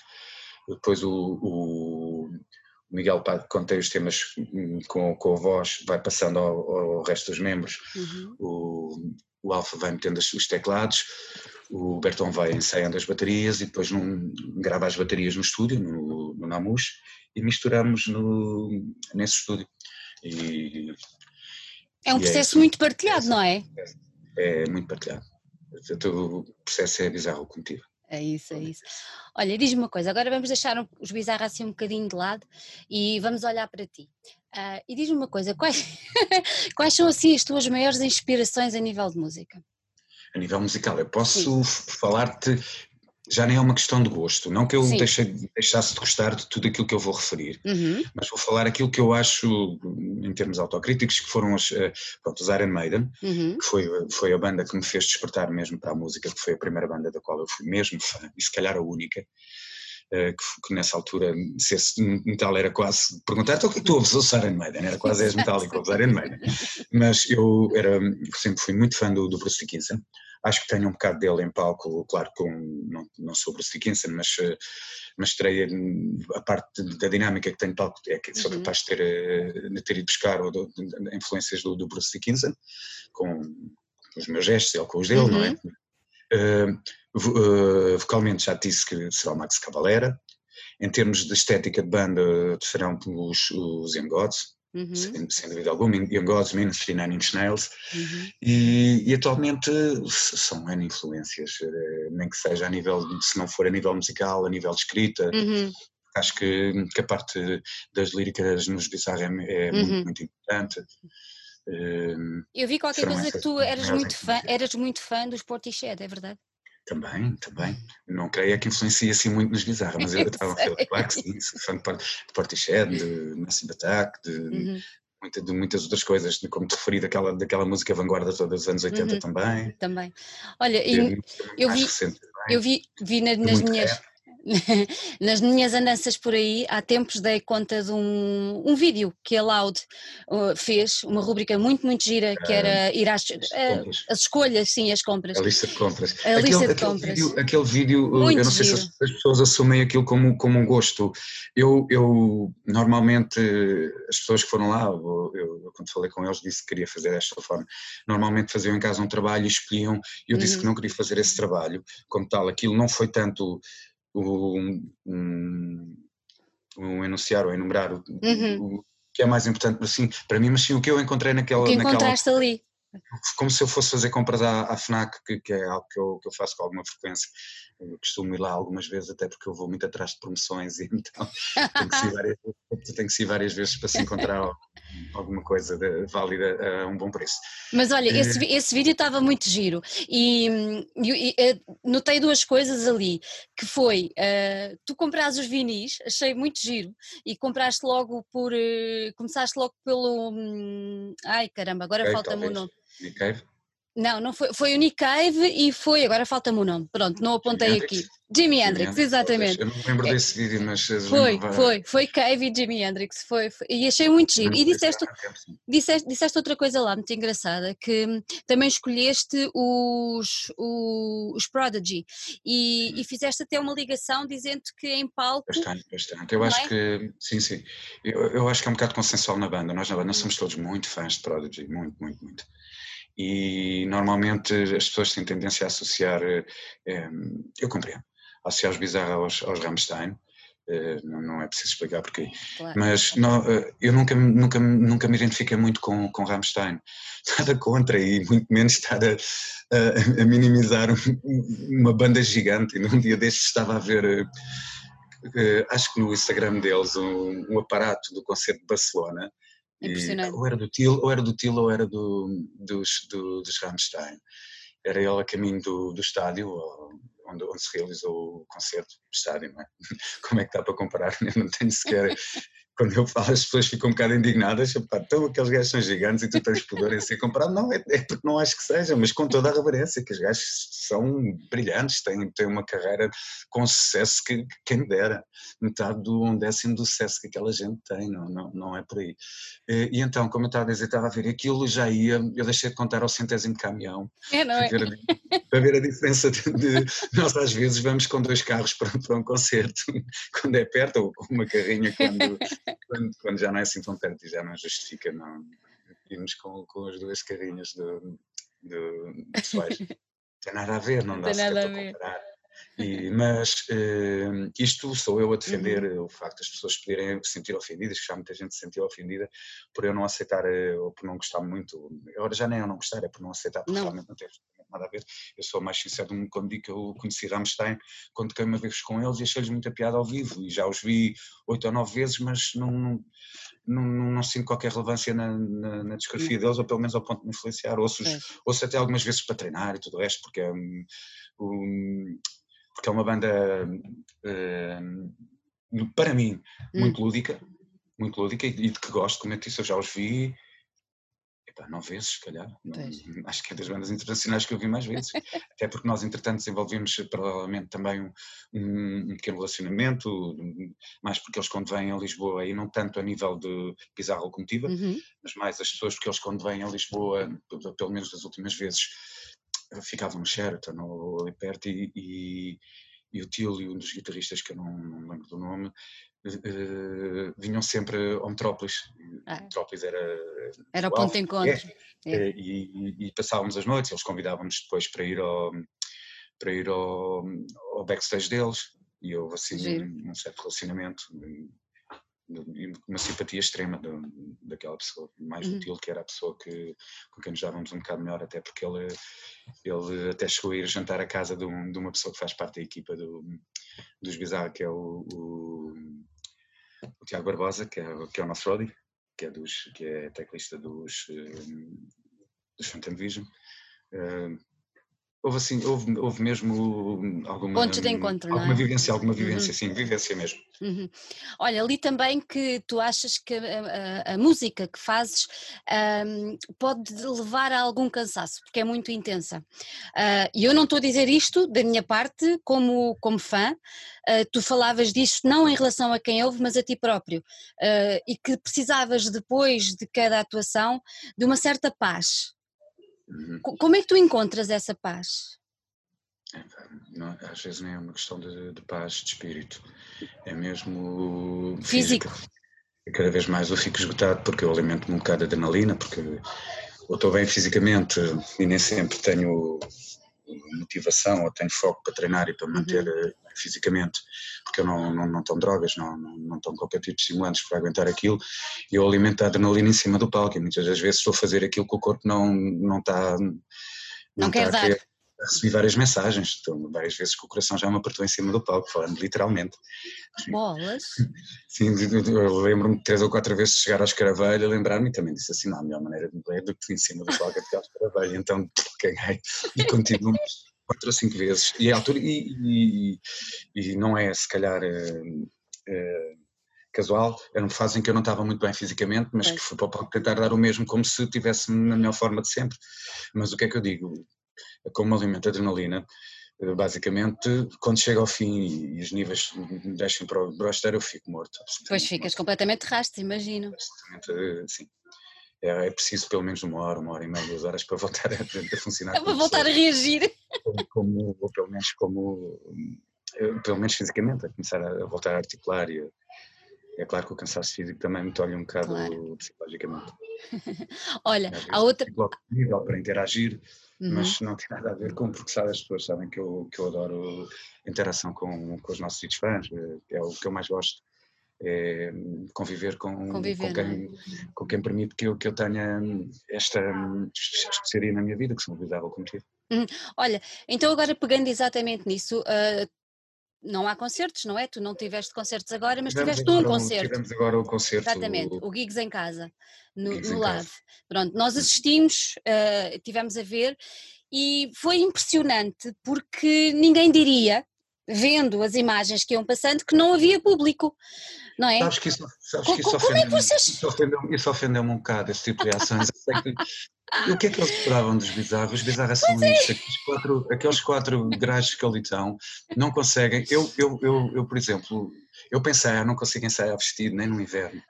depois o, o Miguel contei os temas com, com a voz, vai passando ao, ao resto dos membros, uhum. o, o Alfa vai metendo os teclados, o Berton vai ensaiando as baterias e depois num, grava as baterias no estúdio, no, no Namus, e misturamos no, nesse estúdio. E, é um é processo é muito partilhado, não é? É, é muito partilhado. O processo é bizarro contigo. É isso, é isso. Olha, diz-me uma coisa, agora vamos deixar os bizarros assim um bocadinho de lado e vamos olhar para ti. Uh, e diz-me uma coisa, quais, quais são assim as tuas maiores inspirações a nível de música? A nível musical, eu posso falar-te já nem é uma questão de gosto. Não que eu deixe, deixasse de gostar de tudo aquilo que eu vou referir, uhum. mas vou falar aquilo que eu acho, em termos autocríticos, que foram os, eh, pronto, os Iron Maiden, uhum. que foi, foi a banda que me fez despertar mesmo para a música, que foi a primeira banda da qual eu fui mesmo fã, e se calhar a única. Eh, que, que, nessa altura, se esse metal era quase. Perguntar, então o que é que tu ouves? Ouço Iron Maiden, era quase és metálico, ouves Iron Maiden. Mas eu era, sempre fui muito fã do, do Bruce Dickinson, acho que tenho um bocado dele em palco, claro, com, não, não sou Bruce Dickinson, mas, eh, mas terei a parte da dinâmica que tenho de palco, é que sou uhum. capaz de ter, eh, de ter ido buscar ou de, de, de influências do, do, Bruce Dickinson, com os meus gestos e com os dele, uhum. não é? Uh, uh, vocalmente já disse que será o Max Cavalera, em termos de estética de banda serão os, os Young Gods, uhum. sem, sem, dúvida alguma, Young Gods, Ministry, Nine Inch Nails, uhum. e, e, atualmente são N influências, eh, nem que seja a nível, se não for a nível musical, a nível de escrita, uhum. acho que, que, a parte das líricas nos Bizarre é, é muito, uhum. muito importante. Ehm, Eu vi qualquer coisa que tu eras muito, fã, eras muito fã dos Portishead, é verdade? Também, também. Não creio que influencia assim muito nos bizarros, mas eu estava a falar, claro que sim, fã de Portishead, de Massive Attack, de, uhum. muita, de muitas outras coisas, como te referi daquela, daquela música vanguarda toda dos anos 80 uhum. também. Também. Olha, eu, eu, vi, eu vi, vi nas, nas minhas... Rap nas minhas andanças por aí, há tempos dei conta de um, um vídeo que a Loud uh, fez, uma rubrica muito, muito gira, que era ah, ir às uh, as escolhas, sim, as compras. A lista de compras. A aquele, lista de aquele compras. Vídeo, aquele vídeo, uh, muito eu não sei giro. se as pessoas assumem aquilo como, como um gosto. Eu, eu, normalmente, as pessoas que foram lá, eu, eu, quando falei com eles, disse que queria fazer desta forma. Normalmente faziam em casa um trabalho e escolhiam, e eu disse uhum. que não queria fazer esse trabalho, como tal. Aquilo não foi tanto um, um, um enunciar ou enumerar o, uhum. o, que é mais importante para, para mim, mas sim o que eu encontrei naquela. O que encontraste naquela, ali. Como se eu fosse fazer compras à, à FNAC, que, que, é algo que eu, que eu faço com alguma frequência. Eu costumo ir lá algumas vezes, até porque eu vou muito atrás de promoções e então tenho que ir várias, tenho que ir várias vezes para se encontrar alguma coisa de, válida a um bom preço. Mas olha, uh, esse, esse vídeo estava muito giro e, e, e, eh, notei duas coisas ali, que foi, uh, tu compraste os vinis, achei muito giro, e compraste logo por, uh, começaste logo pelo, um, ai caramba, agora falta-me o nome. Cave? Não, não foi, foi o Nick Cave e foi, agora falta-me o nome, pronto, não apontei aqui. Jimi Hendrix, Hendrix, exatamente. Eu não me lembro é. desse vídeo, mas. Foi, foi, foi Cave e Jimi Hendrix, foi, foi, e achei muito giro. E disseste, disseste, disseste outra coisa lá, muito engraçada, que também escolheste os, os, os Prodigy e, e, fizeste até uma ligação dizendo que em palco. Bastante, bastante. Eu acho é? que, sim, sim. Eu, eu acho que é um bocado consensual na banda. Nós na banda somos todos muito fãs de Prodigy, muito, muito, muito e normalmente as pessoas têm tendência a associar, eh, eu compreendo, associar os bizarros aos, aos Rammstein, eh, não, não, é preciso explicar porquê, claro. mas não, eh, eu nunca, nunca, nunca me identifiquei muito com, com Rammstein, nada contra e muito menos estar a, a, a minimizar uma banda gigante. E num dia destes estava a ver acho que no Instagram deles, um, um aparato do concerto de Barcelona, e, ou era do Til, ou era do Til, ou era do, dos, do, dos Rammstein. Era ele a caminho do, do estádio, onde, onde, se realizou o concerto, estádio, não é? Como é que dá para comparar? Eu não tenho sequer quando eu falo, as pessoas ficam um bocado indignadas, pá, então aqueles gajos são gigantes e tu tens poder em ser comparado. Não, é, é, porque não acho que seja, mas com toda a reverência, que os gajos são brilhantes, têm, têm uma carreira com sucesso que, que quem me dera, metade do um décimo do sucesso que aquela gente tem, não, não, não é por aí. E, e então, como eu estava a dizer, estava a ver, aquilo já ia, eu deixei de contar ao centésimo caminhão, é, não é? Para, ver a, para ver a diferença de, de, nós às vezes vamos com dois carros para, para um concerto, quando é perto, ou com uma carrinha quando quando, quando, já não é assim tão perto e já não justifica não irmos com, com as duas carrinhas do, do, pessoais. Não tem nada a ver, não dá sequer para comparar. E, mas uh, isto sou eu a defender uhum. o facto das pessoas poderem se sentir ofendidas, que já muita gente se sentiu ofendida por eu não aceitar uh, ou por não gostar muito. Agora já nem eu não gostar, é por não aceitar, porque não. realmente não tem nada a ver. Eu sou mais sincero quando digo que eu conheci Rammstein, quando toquei uma vez com eles e achei-lhes muita piada ao vivo e já os vi oito ou nove vezes, mas não, não, não, não sinto qualquer relevância na, na, na discografia deles, ou pelo menos ao ponto de me influenciar. Ouço, é. ouço até algumas vezes para treinar e tudo o resto, porque é um, um porque é uma banda, uh, para mim, muito hum. lúdica, muito lúdica e de que gosto, como eu disse, eu já os vi epá, nove vezes, se calhar. Não, acho que é das bandas internacionais que eu vi mais vezes. Até porque nós, entretanto, desenvolvemos provavelmente também um, um, pequeno relacionamento, mais porque eles quando vêm a Lisboa, e não tanto a nível de pisar locomotiva, uhum. mas mais as pessoas, porque eles quando vêm a Lisboa, pelo menos das últimas vezes, ficava no Sheraton ou ali perto e, e, e o Tio e um dos guitarristas que eu não, não lembro do nome uh, vinham sempre ao Metrópolis. Ah. Metrópolis era. Era o ponto de encontro. É, é. E, e, passávamos as noites, eles convidavam-nos depois para ir ao, para ir ao, ao backstage deles e houve assim um, um certo relacionamento uma simpatia extrema de, daquela pessoa, mais uhum. útil que era a pessoa que, com quem nos dávamos um bocado melhor, até porque ele, ele até chegou a ir jantar à casa de, um, de uma pessoa que faz parte da equipa do, dos Bizarre, que é o, o, o, Tiago Barbosa, que é, que é o nosso Roddy, que é, dos, que é teclista dos, um, dos Phantom Vision. Uh, houve assim, houve, houve mesmo alguma Pontos de encontro, alguma é? vivência, alguma uhum. vivência, uhum. sim, vivência mesmo. Uhum. Olha, li também que tu achas que a, a, a música que fazes um, pode levar a algum cansaço, porque é muito intensa. Uh, e eu não estou a dizer isto da minha parte como, como fã, uh, tu falavas disto não em relação a quem ouve, mas a ti próprio, uh, e que precisavas depois de cada atuação de uma certa paz. Uhum. Como é que tu encontras essa paz? Não, às vezes nem é uma questão de, de paz de espírito, é mesmo físico. Cada vez mais eu fico esgotado porque eu alimento-me um bocado de adrenalina, porque eu estou bem fisicamente e nem sempre tenho motivação ou tenho foco para treinar e para manter uhum. Eh, fisicamente, porque eu não, não, não tomo drogas, não, não, não tomo qualquer tipo de estimulantes para aguentar aquilo, e eu alimento a adrenalina em cima do palco, e muitas das vezes estou a fazer aquilo que o corpo não, não está... Não, não quer dar. Querer, recebi várias mensagens, então, várias vezes que o coração já me apertou em cima do palco, falando literalmente. Bolas! Sim, eu lembro-me três ou quatro vezes de chegar à escaravelha, lembrar-me e também disse assim, não, a melhor maneira de me ler do que em cima do palco é ficar à escaravelha, então caguei e continuo quatro ou cinco vezes. E, a altura, e, e, e não é se calhar... Uh, uh, casual, era uma fase em que eu não estava muito bem fisicamente, mas é. que fui para o palco tentar dar o mesmo como se estivesse na melhor forma de sempre. Mas o que é que eu digo? Como alimento adrenalina, eh, basicamente, quando chega ao fim e os níveis me deixam para o broster, eu fico morto. Pois ficas morto. completamente rasto, imagino. Eh, sim. É, é, preciso pelo menos uma hora, uma hora e meia, duas horas para voltar a, a funcionar. É para voltar a reagir. Como, como, ou pelo menos como, eh, pelo menos fisicamente, a começar a, voltar a articular e a, é claro que o cansaço físico também me tolhe um bocado claro. psicologicamente. Olha, a outra. nível para interagir, uhum. mas não tem nada a ver com, porque sabe, as pessoas sabem que eu, que eu adoro interação com, com os nossos fãs, é, é o que eu mais gosto. É conviver com, conviver, com, quem, é? com quem permite que eu, que eu tenha esta especiaria na minha vida, que são o Bizarro Combustível. Uhum. Olha, então agora pegando exatamente nisso, uh, não há concertos, não é? Tu não tiveste concertos agora, mas tivemos tiveste um concerto. Tivemos agora o concerto. Exatamente, o, o Gigs em Casa, no, no Lave. Pronto, nós assistimos, uh, tivemos a ver e foi impressionante porque ninguém diria, vendo as imagens que iam passando, que não havia público, não é? Sabes que isso, sabes que isso como, ofendeu, é que vocês... isso ofendeu-me ofendeu um bocado, esse tipo de reações. e o que é que eles esperavam dos bizarros? Os bizarros são é. isto, aqueles quatro, aqueles quatro gajos que ali estão, não conseguem. Eu, eu, eu, eu, por exemplo, eu pensei, ah, não consigo ensaiar vestido nem no inverno.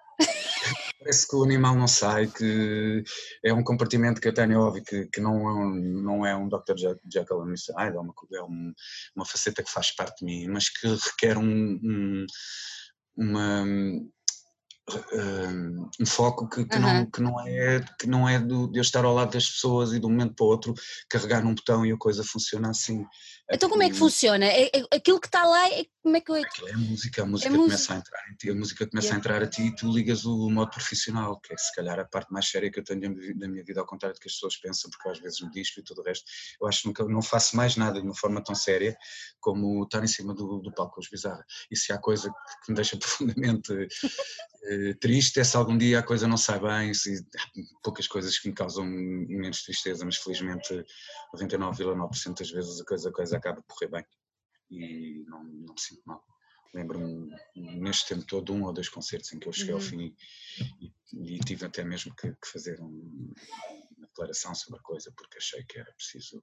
Parece que o animal não sai, que é um compartimento que eu tenho, óbvio, que, que não, é um, não é um Dr. Jekyll and Mr. Hyde, é, uma, é um, uma faceta que faz parte de mim, mas que requer um, um uma, um foco que, que, uhum. não, que, não, é, que não é do, de eu estar ao lado das pessoas e de um momento para o outro carregar num botão e a coisa funciona assim. Então como é que funciona? É, é, aquilo que está lá, é, como é que eu... Aquilo é a música, a música é começa a entrar em ti, a música começa yeah. a entrar a ti e tu ligas o modo profissional, que é se calhar a parte mais séria que eu tenho da minha vida, ao contrário do que as pessoas pensam, porque às vezes me disco e tudo o resto, eu acho que nunca, não faço mais nada de uma forma tão séria como estar em cima do, do palco com os bizarros. E se há coisa que me deixa profundamente eh, triste é se algum dia a coisa não sai bem, se, poucas coisas que me causam menos tristeza, mas felizmente 99,9% das vezes a coisa, a coisa acaba por correr bem e não, não me sinto mal. Lembro-me neste tempo todo um ou dois concertos em que eu cheguei uhum. ao fim e, e, tive até mesmo que, que fazer um, uma declaração sobre a coisa porque achei que era preciso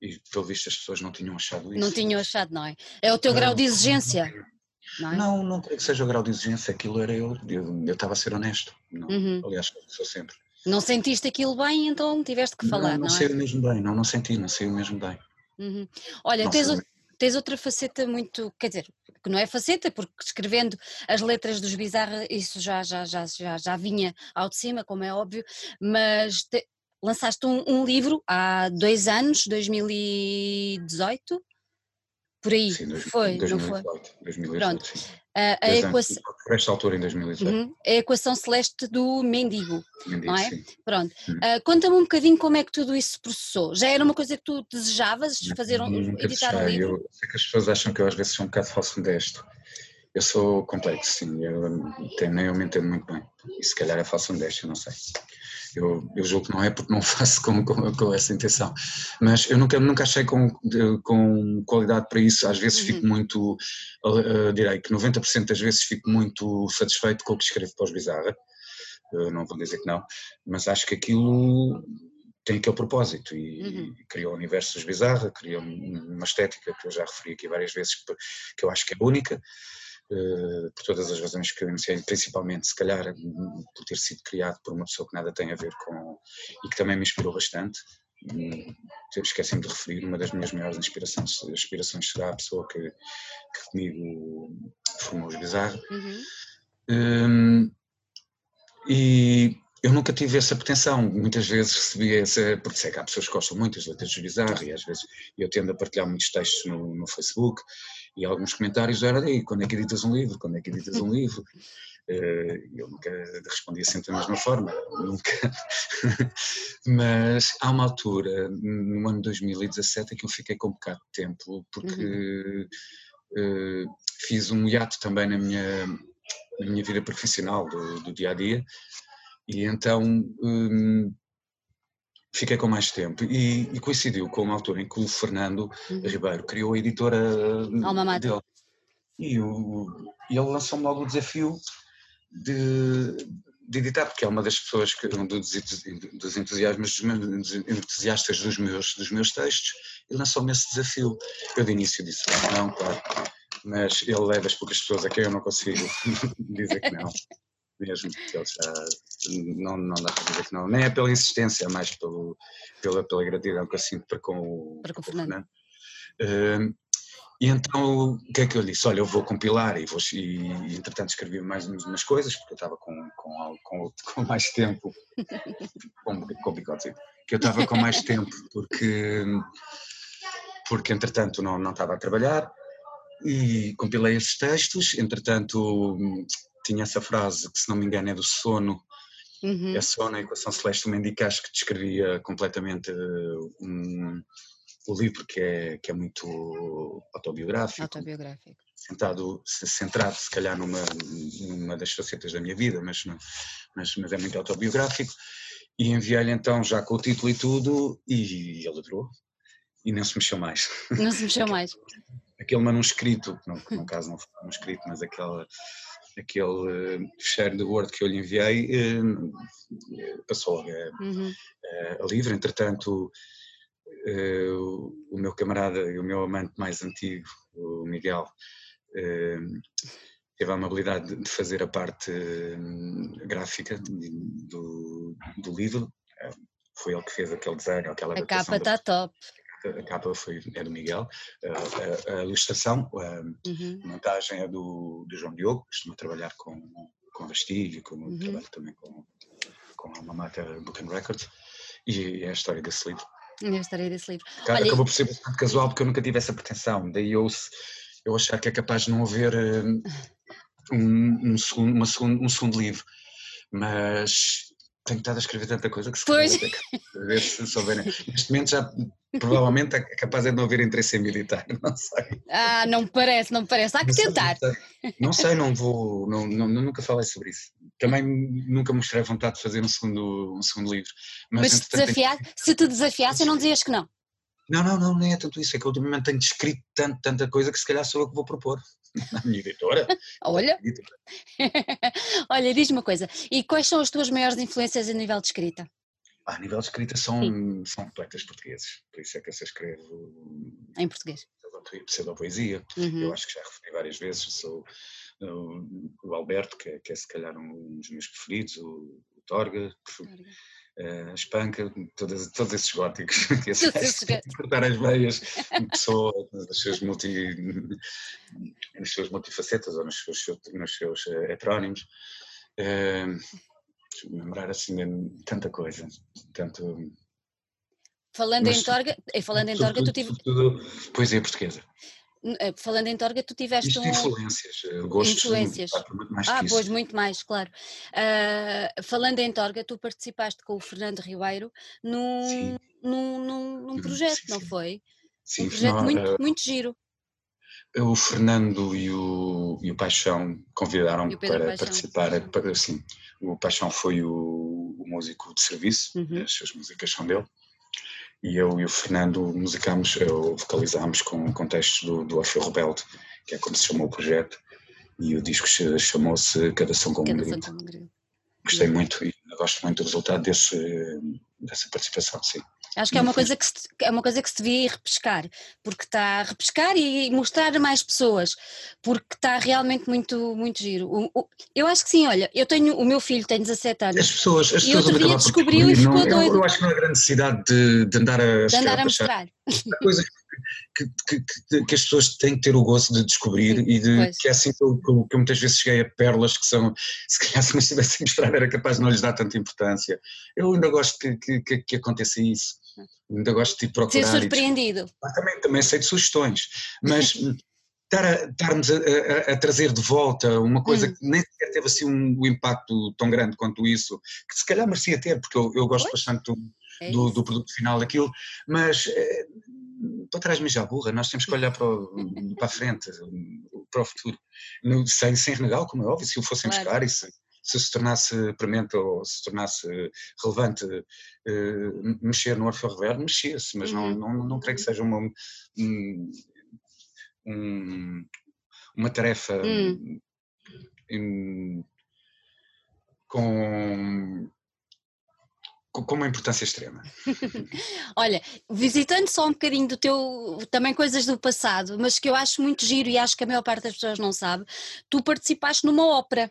e pelo visto as pessoas não tinham achado isso. Não tinham achado, não é? É o teu grau de exigência. Não, é? não, não creio que seja o grau de exigência, aquilo era eu, eu, eu estava a ser honesto, não, uhum. aliás, sou sempre. Não sentiste aquilo bem, então tiveste que falar, não, não, não é? saiu mesmo bem, não, não senti, não saiu mesmo bem. Uhum. Olha, tens, tens outra faceta muito, quer dizer, que não é faceta, porque escrevendo as letras dos Bizarra, isso já, já, já, já, já vinha ao de cima, como é óbvio, mas te, lançaste um, um, livro há dois anos, 2018, por aí, sim, dois, foi, 2018, não foi? 2018, Pronto. Sim. A, equação, altura em 2018. Uhum, a equação celeste do mendigo, mendigo não é? Sim. Pronto. Uh, Conta-me um bocadinho como é que tudo isso se processou. Já era uma coisa que tu desejavas fazer um, editar um livro? Eu sei que as pessoas acham que eu às vezes sou um bocado falso modesto. Eu sou complexo, sim. Eu, nem eu me entendo muito bem. E se calhar é falso modesto, eu não sei. Eu, eu julgo que não é porque não faço com, com, com, essa intenção. Mas eu nunca, nunca achei com, com qualidade para isso. Às vezes uhum. fico muito, uh, direi que 90% das vezes fico muito satisfeito com o que escrevo para os Bizarra. Uh, não vou dizer que não, mas acho que aquilo tem aquele propósito e, uhum. e criou o universo dos Bizarra, criou uma estética que eu já referi aqui várias vezes que eu acho que é única. Uh, por todas as razões que eu iniciei, principalmente, se calhar, por ter sido criado por uma pessoa que nada tem a ver com. e que também me inspirou bastante. Hum, esqueci-me de referir, uma das minhas maiores inspirações, inspirações será a pessoa que, que comigo formou os Bizarro. Uhum. Um, e eu nunca tive essa pretensão, muitas vezes recebi essa, porque sei que há pessoas que gostam muito das letras de Bizarro e às vezes eu tendo a partilhar muitos textos no, no Facebook e alguns comentários eram aí, quando é que editas um livro, quando é que editas um livro? Eh, eu nunca respondia sempre da mesma forma, nunca. Mas há uma altura, no ano 2017, em que eu fiquei com um bocado de tempo, porque uhum. uh, fiz um hiato também na minha, na minha vida profissional, do, do dia a dia, e então um, fiquei com mais tempo e, e, coincidiu com uma altura em que o Fernando uhum. Ribeiro criou a editora Alma dele. E, o, e ele lançou-me logo o desafio de, de, editar, porque é uma das pessoas, que, um dos, dos, dos entusiastas dos meus, dos meus textos, e lançou-me esse desafio. Eu de início disse, não, claro, mas ele leva as poucas pessoas a quem eu não consigo dizer que não mesmo, porque ele já não, não dá para dizer que não. Nem é pela insistência, é mais pelo, pela, pela gratidão que eu sinto para com o, para com o Fernando. Uh, e então o que é que eu disse? Olha, eu vou compilar e, vou, e, e entretanto escrevi mais umas coisas, porque eu estava com, com, com, com mais tempo, com, com bigode, que eu estava com mais tempo, porque, porque entretanto não, não estava a trabalhar e compilei esses textos, entretanto tinha essa frase que, se não me engano, é do sono. Uhum. É sono, a equação celeste, uma indicaste que descrevia completamente uh, um, o livro que é, que é muito autobiográfico. Autobiográfico. Sentado, centrado, se calhar, numa, numa das facetas da minha vida, mas, não, mas, mas é muito autobiográfico. E enviei-lhe então, já com o título e tudo, e ele adorou. E não se mexeu mais. Não se mexeu mais. aquele manuscrito, que, que no caso não foi manuscrito, mas aquele, aquele uh, share de Word que eu lhe enviei, uh, passou uh, uhum. a livre. Entretanto, o meu camarada e o meu amante mais antigo, o Miguel, teve a amabilidade de fazer a parte gráfica do, do livro. Foi ele que fez aquele desenho, aquela A capa está top a capa foi, é do Miguel, a, a, a ilustração, a, uhum. montagem é do, do João Diogo, costuma trabalhar com, com Vestígio, como uhum. trabalho também com, com a Mamata Book and Records, e é a história desse livro. É a história desse livro. Olha, acabou por ser bastante casual porque eu nunca tive essa pretensão, daí eu, eu achar que é capaz de não haver um, um, segundo, uma segundo, um segundo livro, mas tenho estado a escrever tanta coisa que se pois. ver se souberem. Neste momento já provavelmente é capaz de não haver interesse em militar, não sei. Ah, não me parece, não me parece. Há que não tentar. Sei, não sei, não vou, não, não, nunca falei sobre isso. Também nunca mostrei vontade de fazer um segundo, um segundo livro. Mas, mas se, desafiar, tenho... se te desafiasse, não dizias que não. Não, não, não, nem é tanto isso, é que eu ultimamente tenho descrito tanto, tanta coisa que se calhar sou eu que vou propor. A minha editora. Olha. Olha, diz-me uma coisa, e quais são as tuas maiores influências a nível de escrita? a nível de escrita são, são poetas portugueses, por isso é que eu escrevo em português. Pseudopoesia. Uhum. Eu acho que já referi várias vezes, sou o, o Alberto, que é, que é, se calhar um dos meus preferidos, o, o Torga, a Espanca, todos, todos esses góticos, que é cortar as veias, pessoa nas suas, multi, nas suas multifacetas ou nos seus, nos seus eh, heterónimos. Uh, lembrar assim de tanta coisa, tanto... Falando Mas, em Torga, falando em Torga, tu tive... Poesia portuguesa. Eh, falando em Torga, tu tiveste Isto um... influências, eh, gostos influências. Muito mais ah, pois, muito mais, claro. Uh, falando em Torga, tu participaste com o Fernando Ribeiro num, num, num, num projeto, sim, não foi? Sim, um projeto não, muito, uh, muito giro. O Fernando e o, e o Paixão convidaram-me para Paixão. participar. Para, assim, o Paixão foi o, o músico de serviço, uhum. as suas músicas são dele e eu e o Fernando musicámos, vocalizámos com contextos do, do Orfeu Rebelde, que é como se chamou o projeto, e o disco chamou-se Cada Som com um Grito. Gostei muito e gosto muito do resultado desse, dessa participação, sim. Acho que é uma, coisa que se, é uma coisa que se devia ir repescar, porque está a repescar e mostrar a mais pessoas, porque está realmente muito, muito giro. O, o, eu acho que sim, olha, eu tenho, o meu filho tem 17 anos. As pessoas, as e pessoas outro dia descobriu e ficou não, doido. Eu, eu, acho que não há grande necessidade de, de andar a, de andar a mostrar. Coisas que, que, que, que, as pessoas têm que ter o gosto de descobrir sim, e de, pois. que é assim que eu, que eu, muitas vezes cheguei a pérolas que são, se calhar se não estivesse a mostrar era capaz de não lhes dar tanta importância. Eu ainda gosto que, que aconteça isso ainda gosto de procurar. Ser surpreendido. Ah, também, também sei de sugestões, mas estarmos a, a, a, trazer de volta uma coisa hum. que nem sequer teve assim um, um, impacto tão grande quanto isso, que se calhar merecia ter, porque eu, eu gosto pois? bastante do, é do, do, produto final daquilo, mas é, para trás me já burra, nós temos que olhar para, o, para a frente, para o futuro, no, sem, sem renegar, como é óbvio, se o fossem claro. buscar e se, se se tornasse premente ou se tornasse relevante uh, mexer no Orfeu mexia-se, mas uhum. não, não, não creio que seja uma, um, um, uma tarefa uhum. em, com com uma importância extrema. Olha, visitando só um bocadinho do teu, também coisas do passado, mas que eu acho muito giro e acho que a maior parte das pessoas não sabe, tu participaste numa ópera.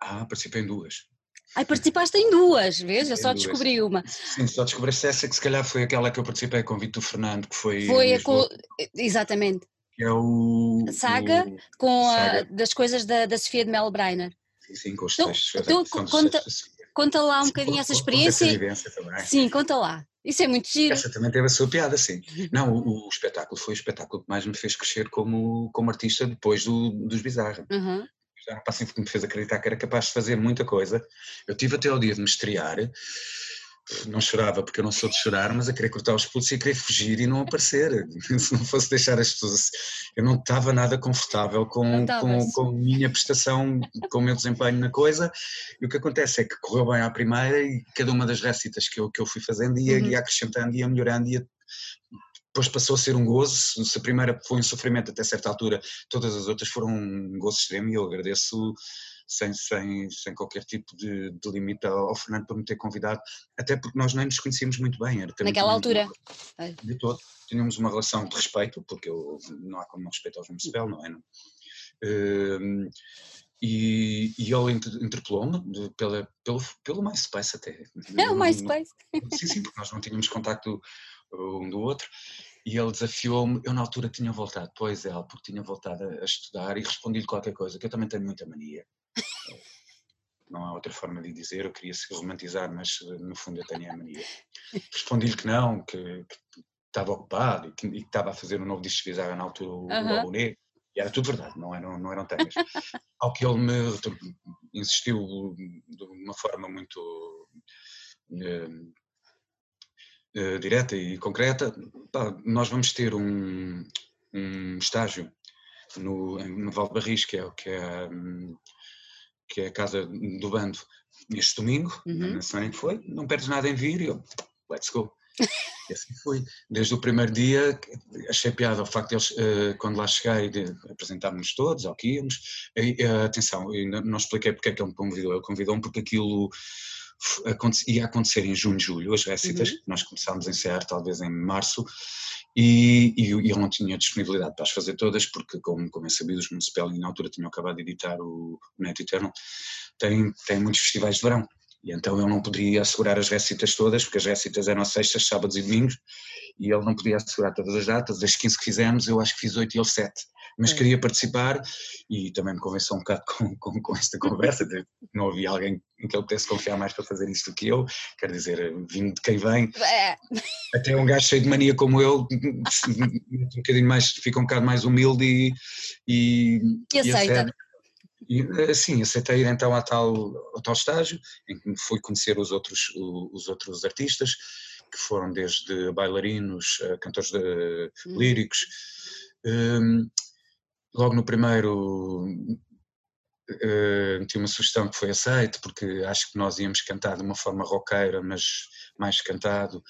Ah, participei em duas. Ai, participaste em duas, vês? Eu só duas. descobri uma. Sim, só descobriste essa que se calhar foi aquela que eu participei com o Vitor Fernando, que foi. Foi a co... Exatamente. Que é o. A saga o... com saga. A, das coisas da, da Sofia de Mel Breiner. Sim, sim, com os então, textos. Então, conta, conta lá um sim, bocadinho essa experiência. Essa também. Sim, conta lá. Isso é muito giro. Essa também teve a sua piada, sim. Não, o, o espetáculo foi o espetáculo que mais me fez crescer como, como artista depois do, dos Bizarra. Uhum já não passa que me fez acreditar que era capaz de fazer muita coisa. Eu tive até o dia de me estrear, não chorava porque eu não sou de chorar, mas a querer cortar os pulsos e a querer fugir e não aparecer. Se não fosse deixar as pessoas. Eu não estava nada confortável com, com, com a minha prestação, com o meu desempenho na coisa. E o que acontece é que correu bem à primeira e cada uma das récitas que eu, que eu fui fazendo ia, uhum. ia acrescentando, ia melhorando, ia depois passou a ser um gozo. Se a primeira foi um sofrimento até certa altura, todas as outras foram um gozo extremo e eu agradeço sem, sem, sem qualquer tipo de, de limite ao Fernando para me ter convidado, até porque nós nem nos conhecíamos muito bem. Naquela altura? De todo. Tínhamos uma relação de respeito, porque eu, não há como não respeitar os Municipal, não é? Não? Uh, e, e ele interpelou-me pelo, pelo MySpace até. É o MySpace? Sim, sim, porque nós não tínhamos contacto um do outro. E ele desafiou-me, eu na altura tinha voltado, pois é, porque tinha voltado a, a estudar e respondi-lhe qualquer coisa, que eu também tenho muita mania. Não há outra forma de dizer, eu queria se romantizar, mas no fundo eu tenho a mania. Respondi-lhe que não, que, que, estava ocupado e que, e que, estava a fazer um novo disco de na altura, o uhum. e era tudo verdade, não eram, não eram temas. Ao que ele me insistiu de uma forma muito uh, uh, direta e concreta, pá, nós vamos ter um, um estágio no, no Val de Barris, que é, que é um, que é a casa do bando, neste domingo, uhum. na semana em que foi, não perdes nada em vir, e eu, let's go. E assim foi. Desde o primeiro dia, achei piada o facto de eles, uh, quando lá cheguei, apresentámos-nos todos, ao que íamos. E, uh, atenção, não expliquei porque é que ele me convidou. Ele convidou-me porque aquilo ia acontecer em junho, julho, as récitas, uhum. nós começámos a ensaiar talvez em março, e, e, e, ele não tinha disponibilidade para as fazer todas, porque, como, como é sabido, os Municipal, na altura, tinham acabado de editar o Neto Eterno, tem, tem muitos festivais de verão, e então ele não podia assegurar as récitas todas, porque as récitas eram sextas, sábados e domingos, e ele não podia assegurar todas as datas, das 15 que fizemos, eu acho que fiz 8 e ele 7 mas queria participar e também me convenceu um bocado com, com, com esta conversa, de não havia alguém em que ele pudesse confiar mais para fazer isto do que eu, quer dizer, vindo de quem vem, é. até um gajo cheio de mania como eu, um bocadinho mais, fica um bocado mais humilde e, e, e aceita. E, assim, aceitei ir então a tal, ao tal estágio, em que fui conhecer os outros, os outros artistas, que foram desde bailarinos, cantores de, hum. líricos, um, logo no primeiro uh, tinha uma sugestão que foi aceita, porque acho que nós íamos cantar de uma forma roqueira, mas mais cantado,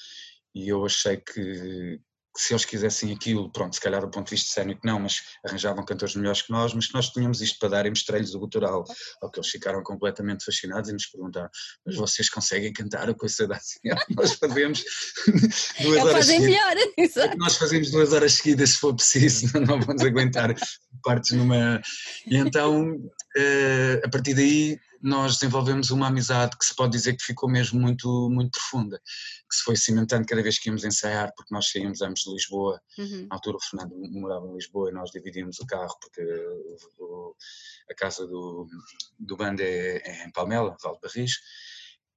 e eu achei que se eles quisessem aquilo, pronto, se calhar do ponto de vista cénico não, mas arranjavam cantores melhores que nós, mas que nós tínhamos isto para dar e mostrar-lhes o gutural, ao que eles ficaram completamente fascinados e nos perguntaram, mas vocês conseguem cantar a coisa da assim? nós fazemos duas Eu horas seguidas. melhor, exato. Nós fazemos duas horas seguidas se for preciso, não vamos aguentar partes numa... E então, uh, a partir daí, nós desenvolvemos uma amizade que se pode dizer que ficou mesmo muito, muito profunda, que se foi cimentando cada vez que íamos ensaiar, porque nós saímos ambos de Lisboa, uhum. na altura o Fernando morava em Lisboa e nós dividíamos o carro, porque o, a casa do, do bando é, é em Palmela, Val de Barris,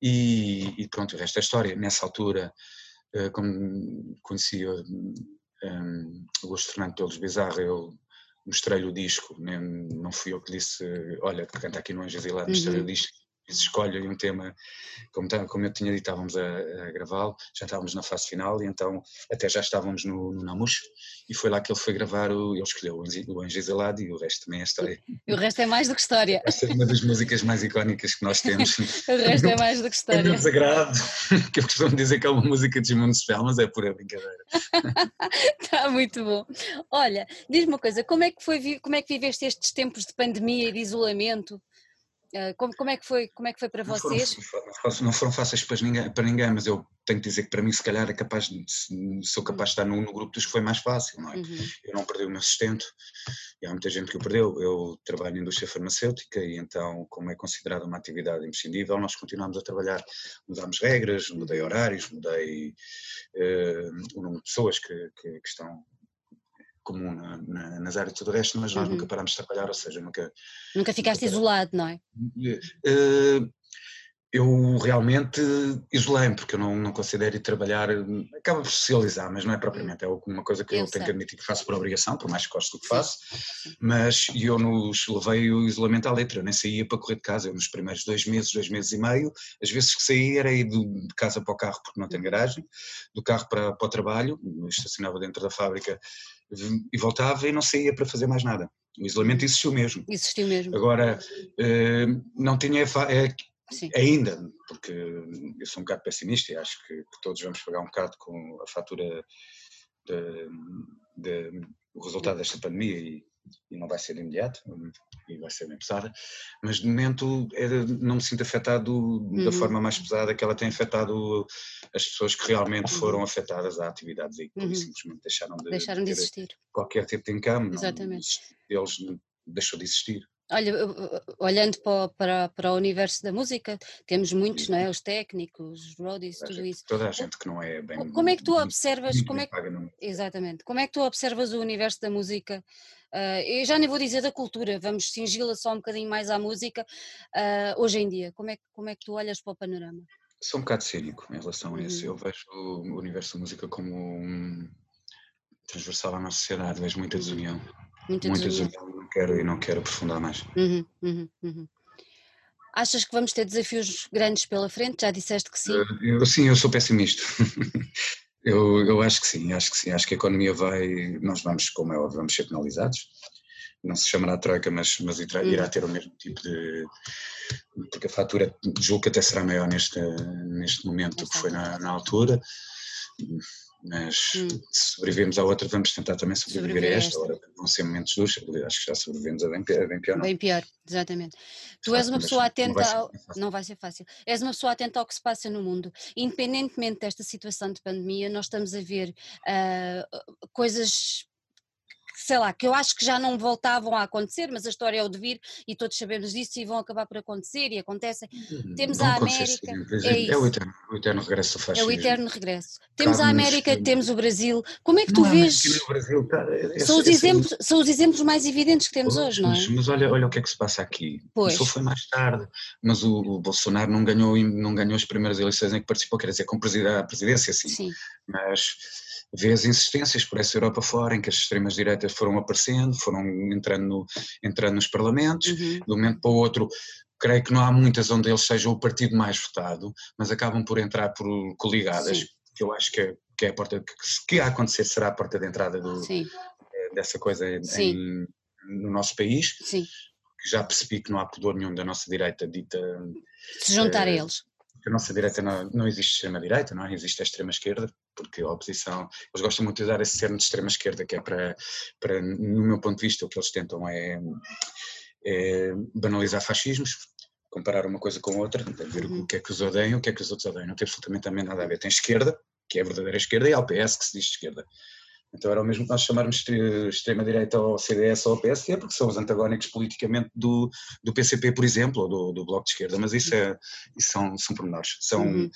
e, e, pronto, o resto é história. Nessa altura, eh, como conhecia um, o Gosto Fernando pelos Bizarro, eu mostrei-lhe o disco, nem, não fui eu que disse, olha, canta aqui no Anjos e lá, mostrei-lhe uhum. o disco, escolhe um tema, como, como eu tinha dito, estávamos a, a gravá-lo, já estávamos na fase final e então até já estávamos no, no Namush e foi lá que ele foi gravar, o, ele escolheu o Anjo Exilado e o resto também é história. E o resto é mais do que história. Esta é uma das músicas mais icónicas que nós temos. o resto é mais do que história. É meu desagrado, que eu costumo dizer que é uma música de Mundo Spell, mas é pura brincadeira. Está muito bom. Olha, diz-me uma coisa, como é que foi, como é que viveste estes tempos de pandemia e de isolamento? Ah, como, como, é que foi, como é que foi para vocês? Não foram, não foram fáceis para ninguém, para ninguém, mas eu tenho que dizer que para mim, se calhar, é capaz de, sou capaz de estar no, no grupo dos que foi mais fácil, não é? Uhum. Eu não perdi o meu sustento, e há muita gente que o perdeu. Eu trabalho na indústria farmacêutica e então, como é considerada uma atividade imprescindível, nós continuamos a trabalhar. Mudamos regras, mudei horários, mudei uh, o número de pessoas que, que, que estão comum na, na, nas áreas de todo o resto, mas nós uhum. nunca paramos de trabalhar, ou seja, nunca... Nunca ficaste nunca, isolado, não é? Uh, eu realmente isolei-me, porque eu não, não considero ir trabalhar, acaba por socializar, mas não é propriamente, é uma coisa que eu, eu tenho que admitir que faço por obrigação, por mais que gosto do que faço, mas eu nos levei o isolamento à letra, eu nem saía para correr de casa, eu nos primeiros dois meses, dois meses e meio, as vezes que saía era ir de casa para o carro porque não tem garagem, do carro para, para o trabalho, estacionava dentro da fábrica e voltava e não saía para fazer mais nada. O isolamento existiu mesmo. Existiu mesmo. Agora, eh, não tinha, é, Sim. ainda, porque eu sou um bocado pessimista e acho que, que todos vamos pagar um bocado com a fatura do resultado desta pandemia e, e, não vai ser imediato e vai ser bem pesada, mas de momento é, não me sinto afetado uhum. da forma mais pesada que ela tem afetado as pessoas que realmente uhum. foram afetadas à atividades e que uhum. simplesmente deixaram de, deixaram de existir. Qualquer tipo de income, Exatamente. Não, eles deixou de existir. Olha, olhando para, para, para o universo da música, temos muitos, não é? Os técnicos, os roadies, tudo gente, isso. Toda a gente que não é bem. Como é que tu observas? Como é que, exatamente. Como é que tu observas o universo da música? Uh, eu já nem vou dizer da cultura, vamos cingi-la só um bocadinho mais à música. Uh, hoje em dia, como é, como é que tu olhas para o panorama? Sou um bocado cínico em relação a isso. Uhum. Eu vejo o universo da música como um transversal à nossa sociedade, vejo muita desunião. Muita, muita desunião. desunião quero e não quero aprofundar mais. Uhum, uhum, uhum. Achas que vamos ter desafios grandes pela frente? Já disseste que sim? Uh, eu, sim, eu sou pessimista. eu, eu acho que sim, acho que sim. Acho que a economia vai. Nós vamos, como é óbvio, vamos ser penalizados. Não se chamará troika, mas, mas irá, irá uhum. ter o mesmo tipo de. Porque a fatura, julgo que até será maior neste, neste momento do que foi na, na altura mas hum. se sobrevivemos à outra, vamos tentar também sobreviver, a esta. Agora vão ser momentos duros, acho que já sobrevivemos a bem, a bem pior. Não? Bem pior, exatamente. Tu és uma pessoa atenta não ao. Não vai ser fácil. És uma pessoa atenta ao que se passa no mundo. Independentemente desta situação de pandemia, nós estamos a ver uh, coisas sei lá, que eu acho que já não voltavam a acontecer, mas a história é o de vir e todos sabemos disso e vão acabar por acontecer e acontecem. Hum, temos não a América. É, é, o eterno, o eterno regresso do fascismo. É o eterno regresso. Temos a América, temos o Brasil. Como é que tu não, vês? Brasil, tá, esse, são, os exemplos, são os exemplos mais evidentes que temos hoje, não é? Mas, mas olha, olha o que é que se passa aqui. Pois. Isso foi mais tarde, mas o, o, Bolsonaro não ganhou, não ganhou as primeiras eleições em que participou, quer dizer, com a presidência, sim. sim. Mas vê as insistências por essa Europa fora, em que as extremas-direitas foram aparecendo, foram entrando, no, entrando nos parlamentos, uhum. de um momento para o outro, creio que não há muitas onde eles sejam o partido mais votado, mas acabam por entrar por coligadas, Sim. que eu acho que é, que é a porta, que, que a acontecer será a porta de entrada do, eh, dessa coisa em, no nosso país. Sim. Já percebi que não há pudor nenhum da nossa direita dita. Se juntar uh, a eles a nossa direita não, não existe extrema-direita, não é? existe a extrema-esquerda, porque a oposição, eles gostam muito de usar esse termo de extrema-esquerda, que é para, para, no meu ponto de vista, o que eles tentam é, é banalizar fascismos, comparar uma coisa com outra, ver uhum. o que é que os odeiam, o que é que os outros odeiam, não tem absolutamente também nada a ver. Tem esquerda, que é a verdadeira esquerda, e há o PS que se diz esquerda. Então era o mesmo que nós chamarmos extrema-direita ao CDS ou ao PSD, porque são os antagónicos politicamente do, do PCP, por exemplo, ou do, do Bloco de Esquerda, mas isso, é, isso são, são pormenores. São, uhum.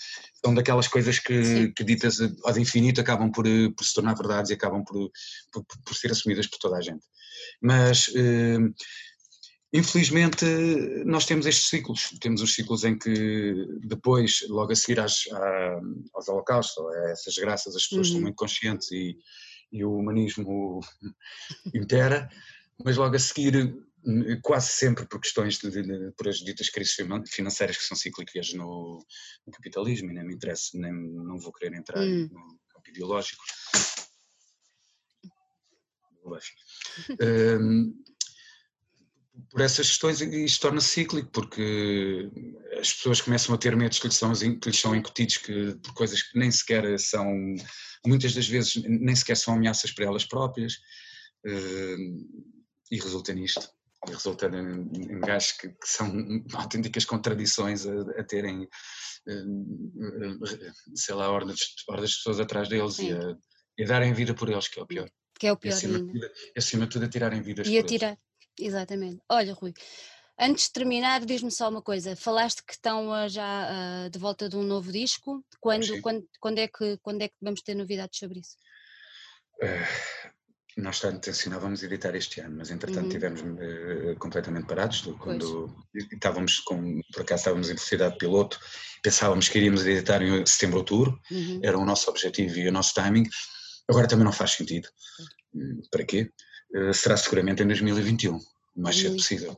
são daquelas coisas que, que ditas ao infinito acabam por, por se tornar verdades e acabam por, por, por ser assumidas por toda a gente. Mas... Eh, Infelizmente, nós temos estes ciclos. Temos os ciclos em que, depois, logo a seguir às, aos holocaustos, a essas graças, as pessoas uhum. estão muito conscientes e, e o humanismo impera, mas logo a seguir, quase sempre por questões de, de, por as ditas crises financeiras que são cíclicas no, no capitalismo, e nem me interessa, nem não vou querer entrar hum. no campo ideológico. um, por essas questões isto torna-se cíclico, porque as pessoas começam a ter medos que lhes são, que lhes são incutidos que, por coisas que nem sequer são muitas das vezes nem sequer são ameaças para elas próprias, uh, e resulta nisto. E resulta em, em gajos que, que, são autênticas contradições a, a terem, uh, sei lá, hordas, hordas de pessoas atrás deles e a, e a, darem vida por eles, que é o pior. Que é o pior. E acima, de tudo, acima de tudo, a tirarem vidas e a tirar, exatamente. Olha, Rui. Antes de terminar, diz-me só uma coisa. Falaste que estão uh, já uh, de volta de um novo disco. Quando, quando, quando, é que, quando é que vamos ter novidades sobre isso? Uh, nós tencionávamos editar este ano, mas entretanto uhum. tivemos uh, completamente parados do, quando pois. estávamos com, por acaso estávamos em velocidade piloto, pensávamos que iríamos editar em setembro, outubro, uhum. era o nosso objetivo e o nosso timing, agora também não faz sentido. Uhum. Para quê? Uh, será seguramente em 2021, o mais cedo possível.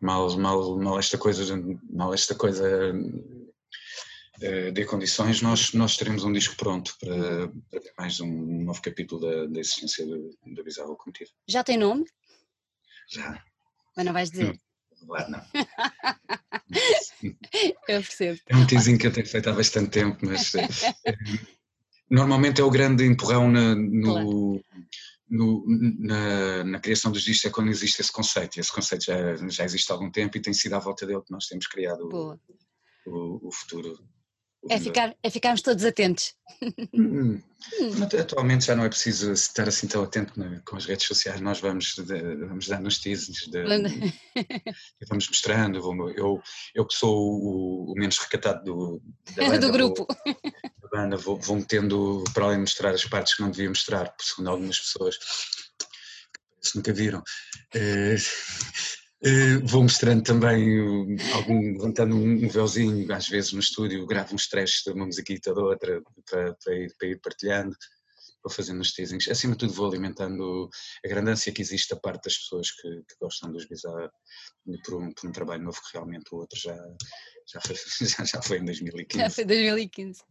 Mal, mal, mal esta coisa, mal esta coisa eh, de condições, nós, nós teremos um disco pronto para, para ter mais um novo capítulo da, da existência da Bizarro Comitiva. Já tem nome? Já. Mas não vais dizer? Não, não. Eu percebo. É um teasinho que eu tenho feito há bastante tempo, mas é, normalmente é o grande empurrão na, no, claro. No, na, na, criação dos discos, é quando existe esse conceito, e esse conceito já, já existe há algum tempo e tem sido à volta dele que nós temos criado o, o futuro é, ficar, é ficarmos todos atentos. Hum, hum. Atualmente já não é preciso estar assim tão atento né? com as redes sociais, nós vamos, vamos dando os teasers, de, vamos mostrando. Eu, eu que sou o, menos recatado do, banda, do grupo. Vou, banda, vou, vou metendo, para além de mostrar as partes que não devia mostrar, por segundo algumas pessoas que nunca viram. Uh, Uh, vou mostrando também, algum, levantando um, véuzinho, às vezes no estúdio, gravo uns trechos de uma musiquita ou outra para, para, ir, para ir partilhando, vou fazendo os teasings. Acima de tudo, vou alimentando a grandância que existe da parte das pessoas que, que gostam dos Bizarre por um, por um trabalho novo que realmente o outro já, já, foi, já, já foi em 2015. Já foi em 2015.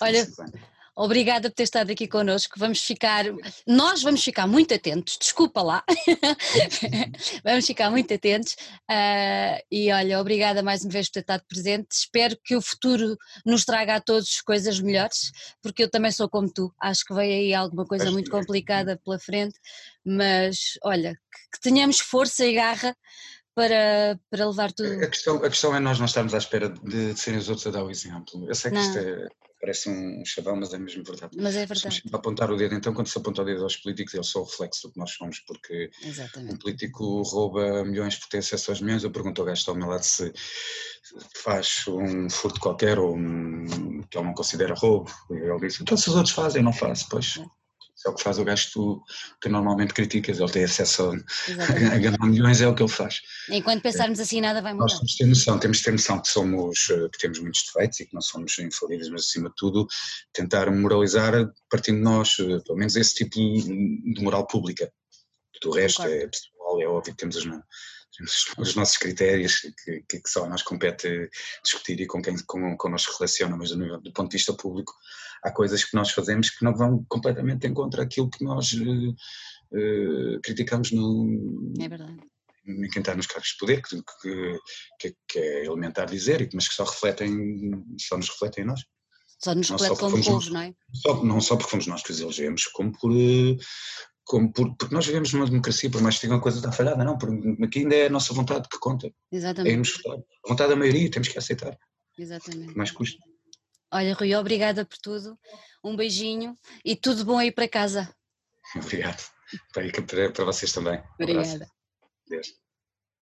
Olha. Obrigada por ter estado aqui connosco. Vamos ficar, nós vamos ficar muito atentos, desculpa lá, vamos ficar muito atentos. Uh, e olha, obrigada mais uma vez por ter estado presente. Espero que o futuro nos traga a todos coisas melhores, porque eu também sou como tu. Acho que veio aí alguma coisa muito complicada pela frente, mas olha, que, que tenhamos força e garra para, para levar tudo. A questão, a questão é nós não estarmos à espera de, de serem os outros a dar o exemplo. Eu sei que não. isto é parece um chavão, mas é mesmo verdade. Mas é verdade. Se apontar o dedo, então, quando se aponta o dedo aos políticos, eles são o reflexo do que nós somos, porque Exatamente. um político rouba milhões por ter acesso aos milhões. Eu pergunto ao gajo ao meu lado se faz um furto qualquer ou um, que ele não considera roubo. E ele disse: então, se os outros fazem, não faço. Pois. É é o que faz o gajo que tu que normalmente criticas, ele tem acesso a, a ganhar milhões, é o que ele faz. Enquanto pensarmos assim, nada vai mudar. Nós temos que ter noção, temos que ter noção que somos, eh, que temos muitos defeitos e que não somos infalíveis, mas acima de tudo tentar moralizar partindo de nós, eh, pelo menos esse tipo de moral pública. Do resto Concordo. é pessoal, é óbvio que temos as mãos os nossos critérios que, que, só a nós compete discutir e com quem com, com nós relaciona, mas do, do, ponto de vista público há coisas que nós fazemos que não vão completamente em contra aquilo que nós uh, uh, criticamos no, é verdade. em quem está nos cargos de poder, que, que, que, é elementar dizer, mas que só refletem, só nos refletem em nós. Só nos reflete como povo, não é? Só, não só porque fomos nós que os elegemos, como por, eh, como por, porque nós vivemos numa democracia, por mais que diga uma coisa está falhada, não, porque aqui ainda é a nossa vontade que conta. Exatamente. É nos votar. A vontade da maioria temos que aceitar. Exatamente. Mais custo. Olha, Rui, obrigada por tudo. Um beijinho e tudo bom aí para casa. Obrigado. Para, para vocês também. Obrigada. Um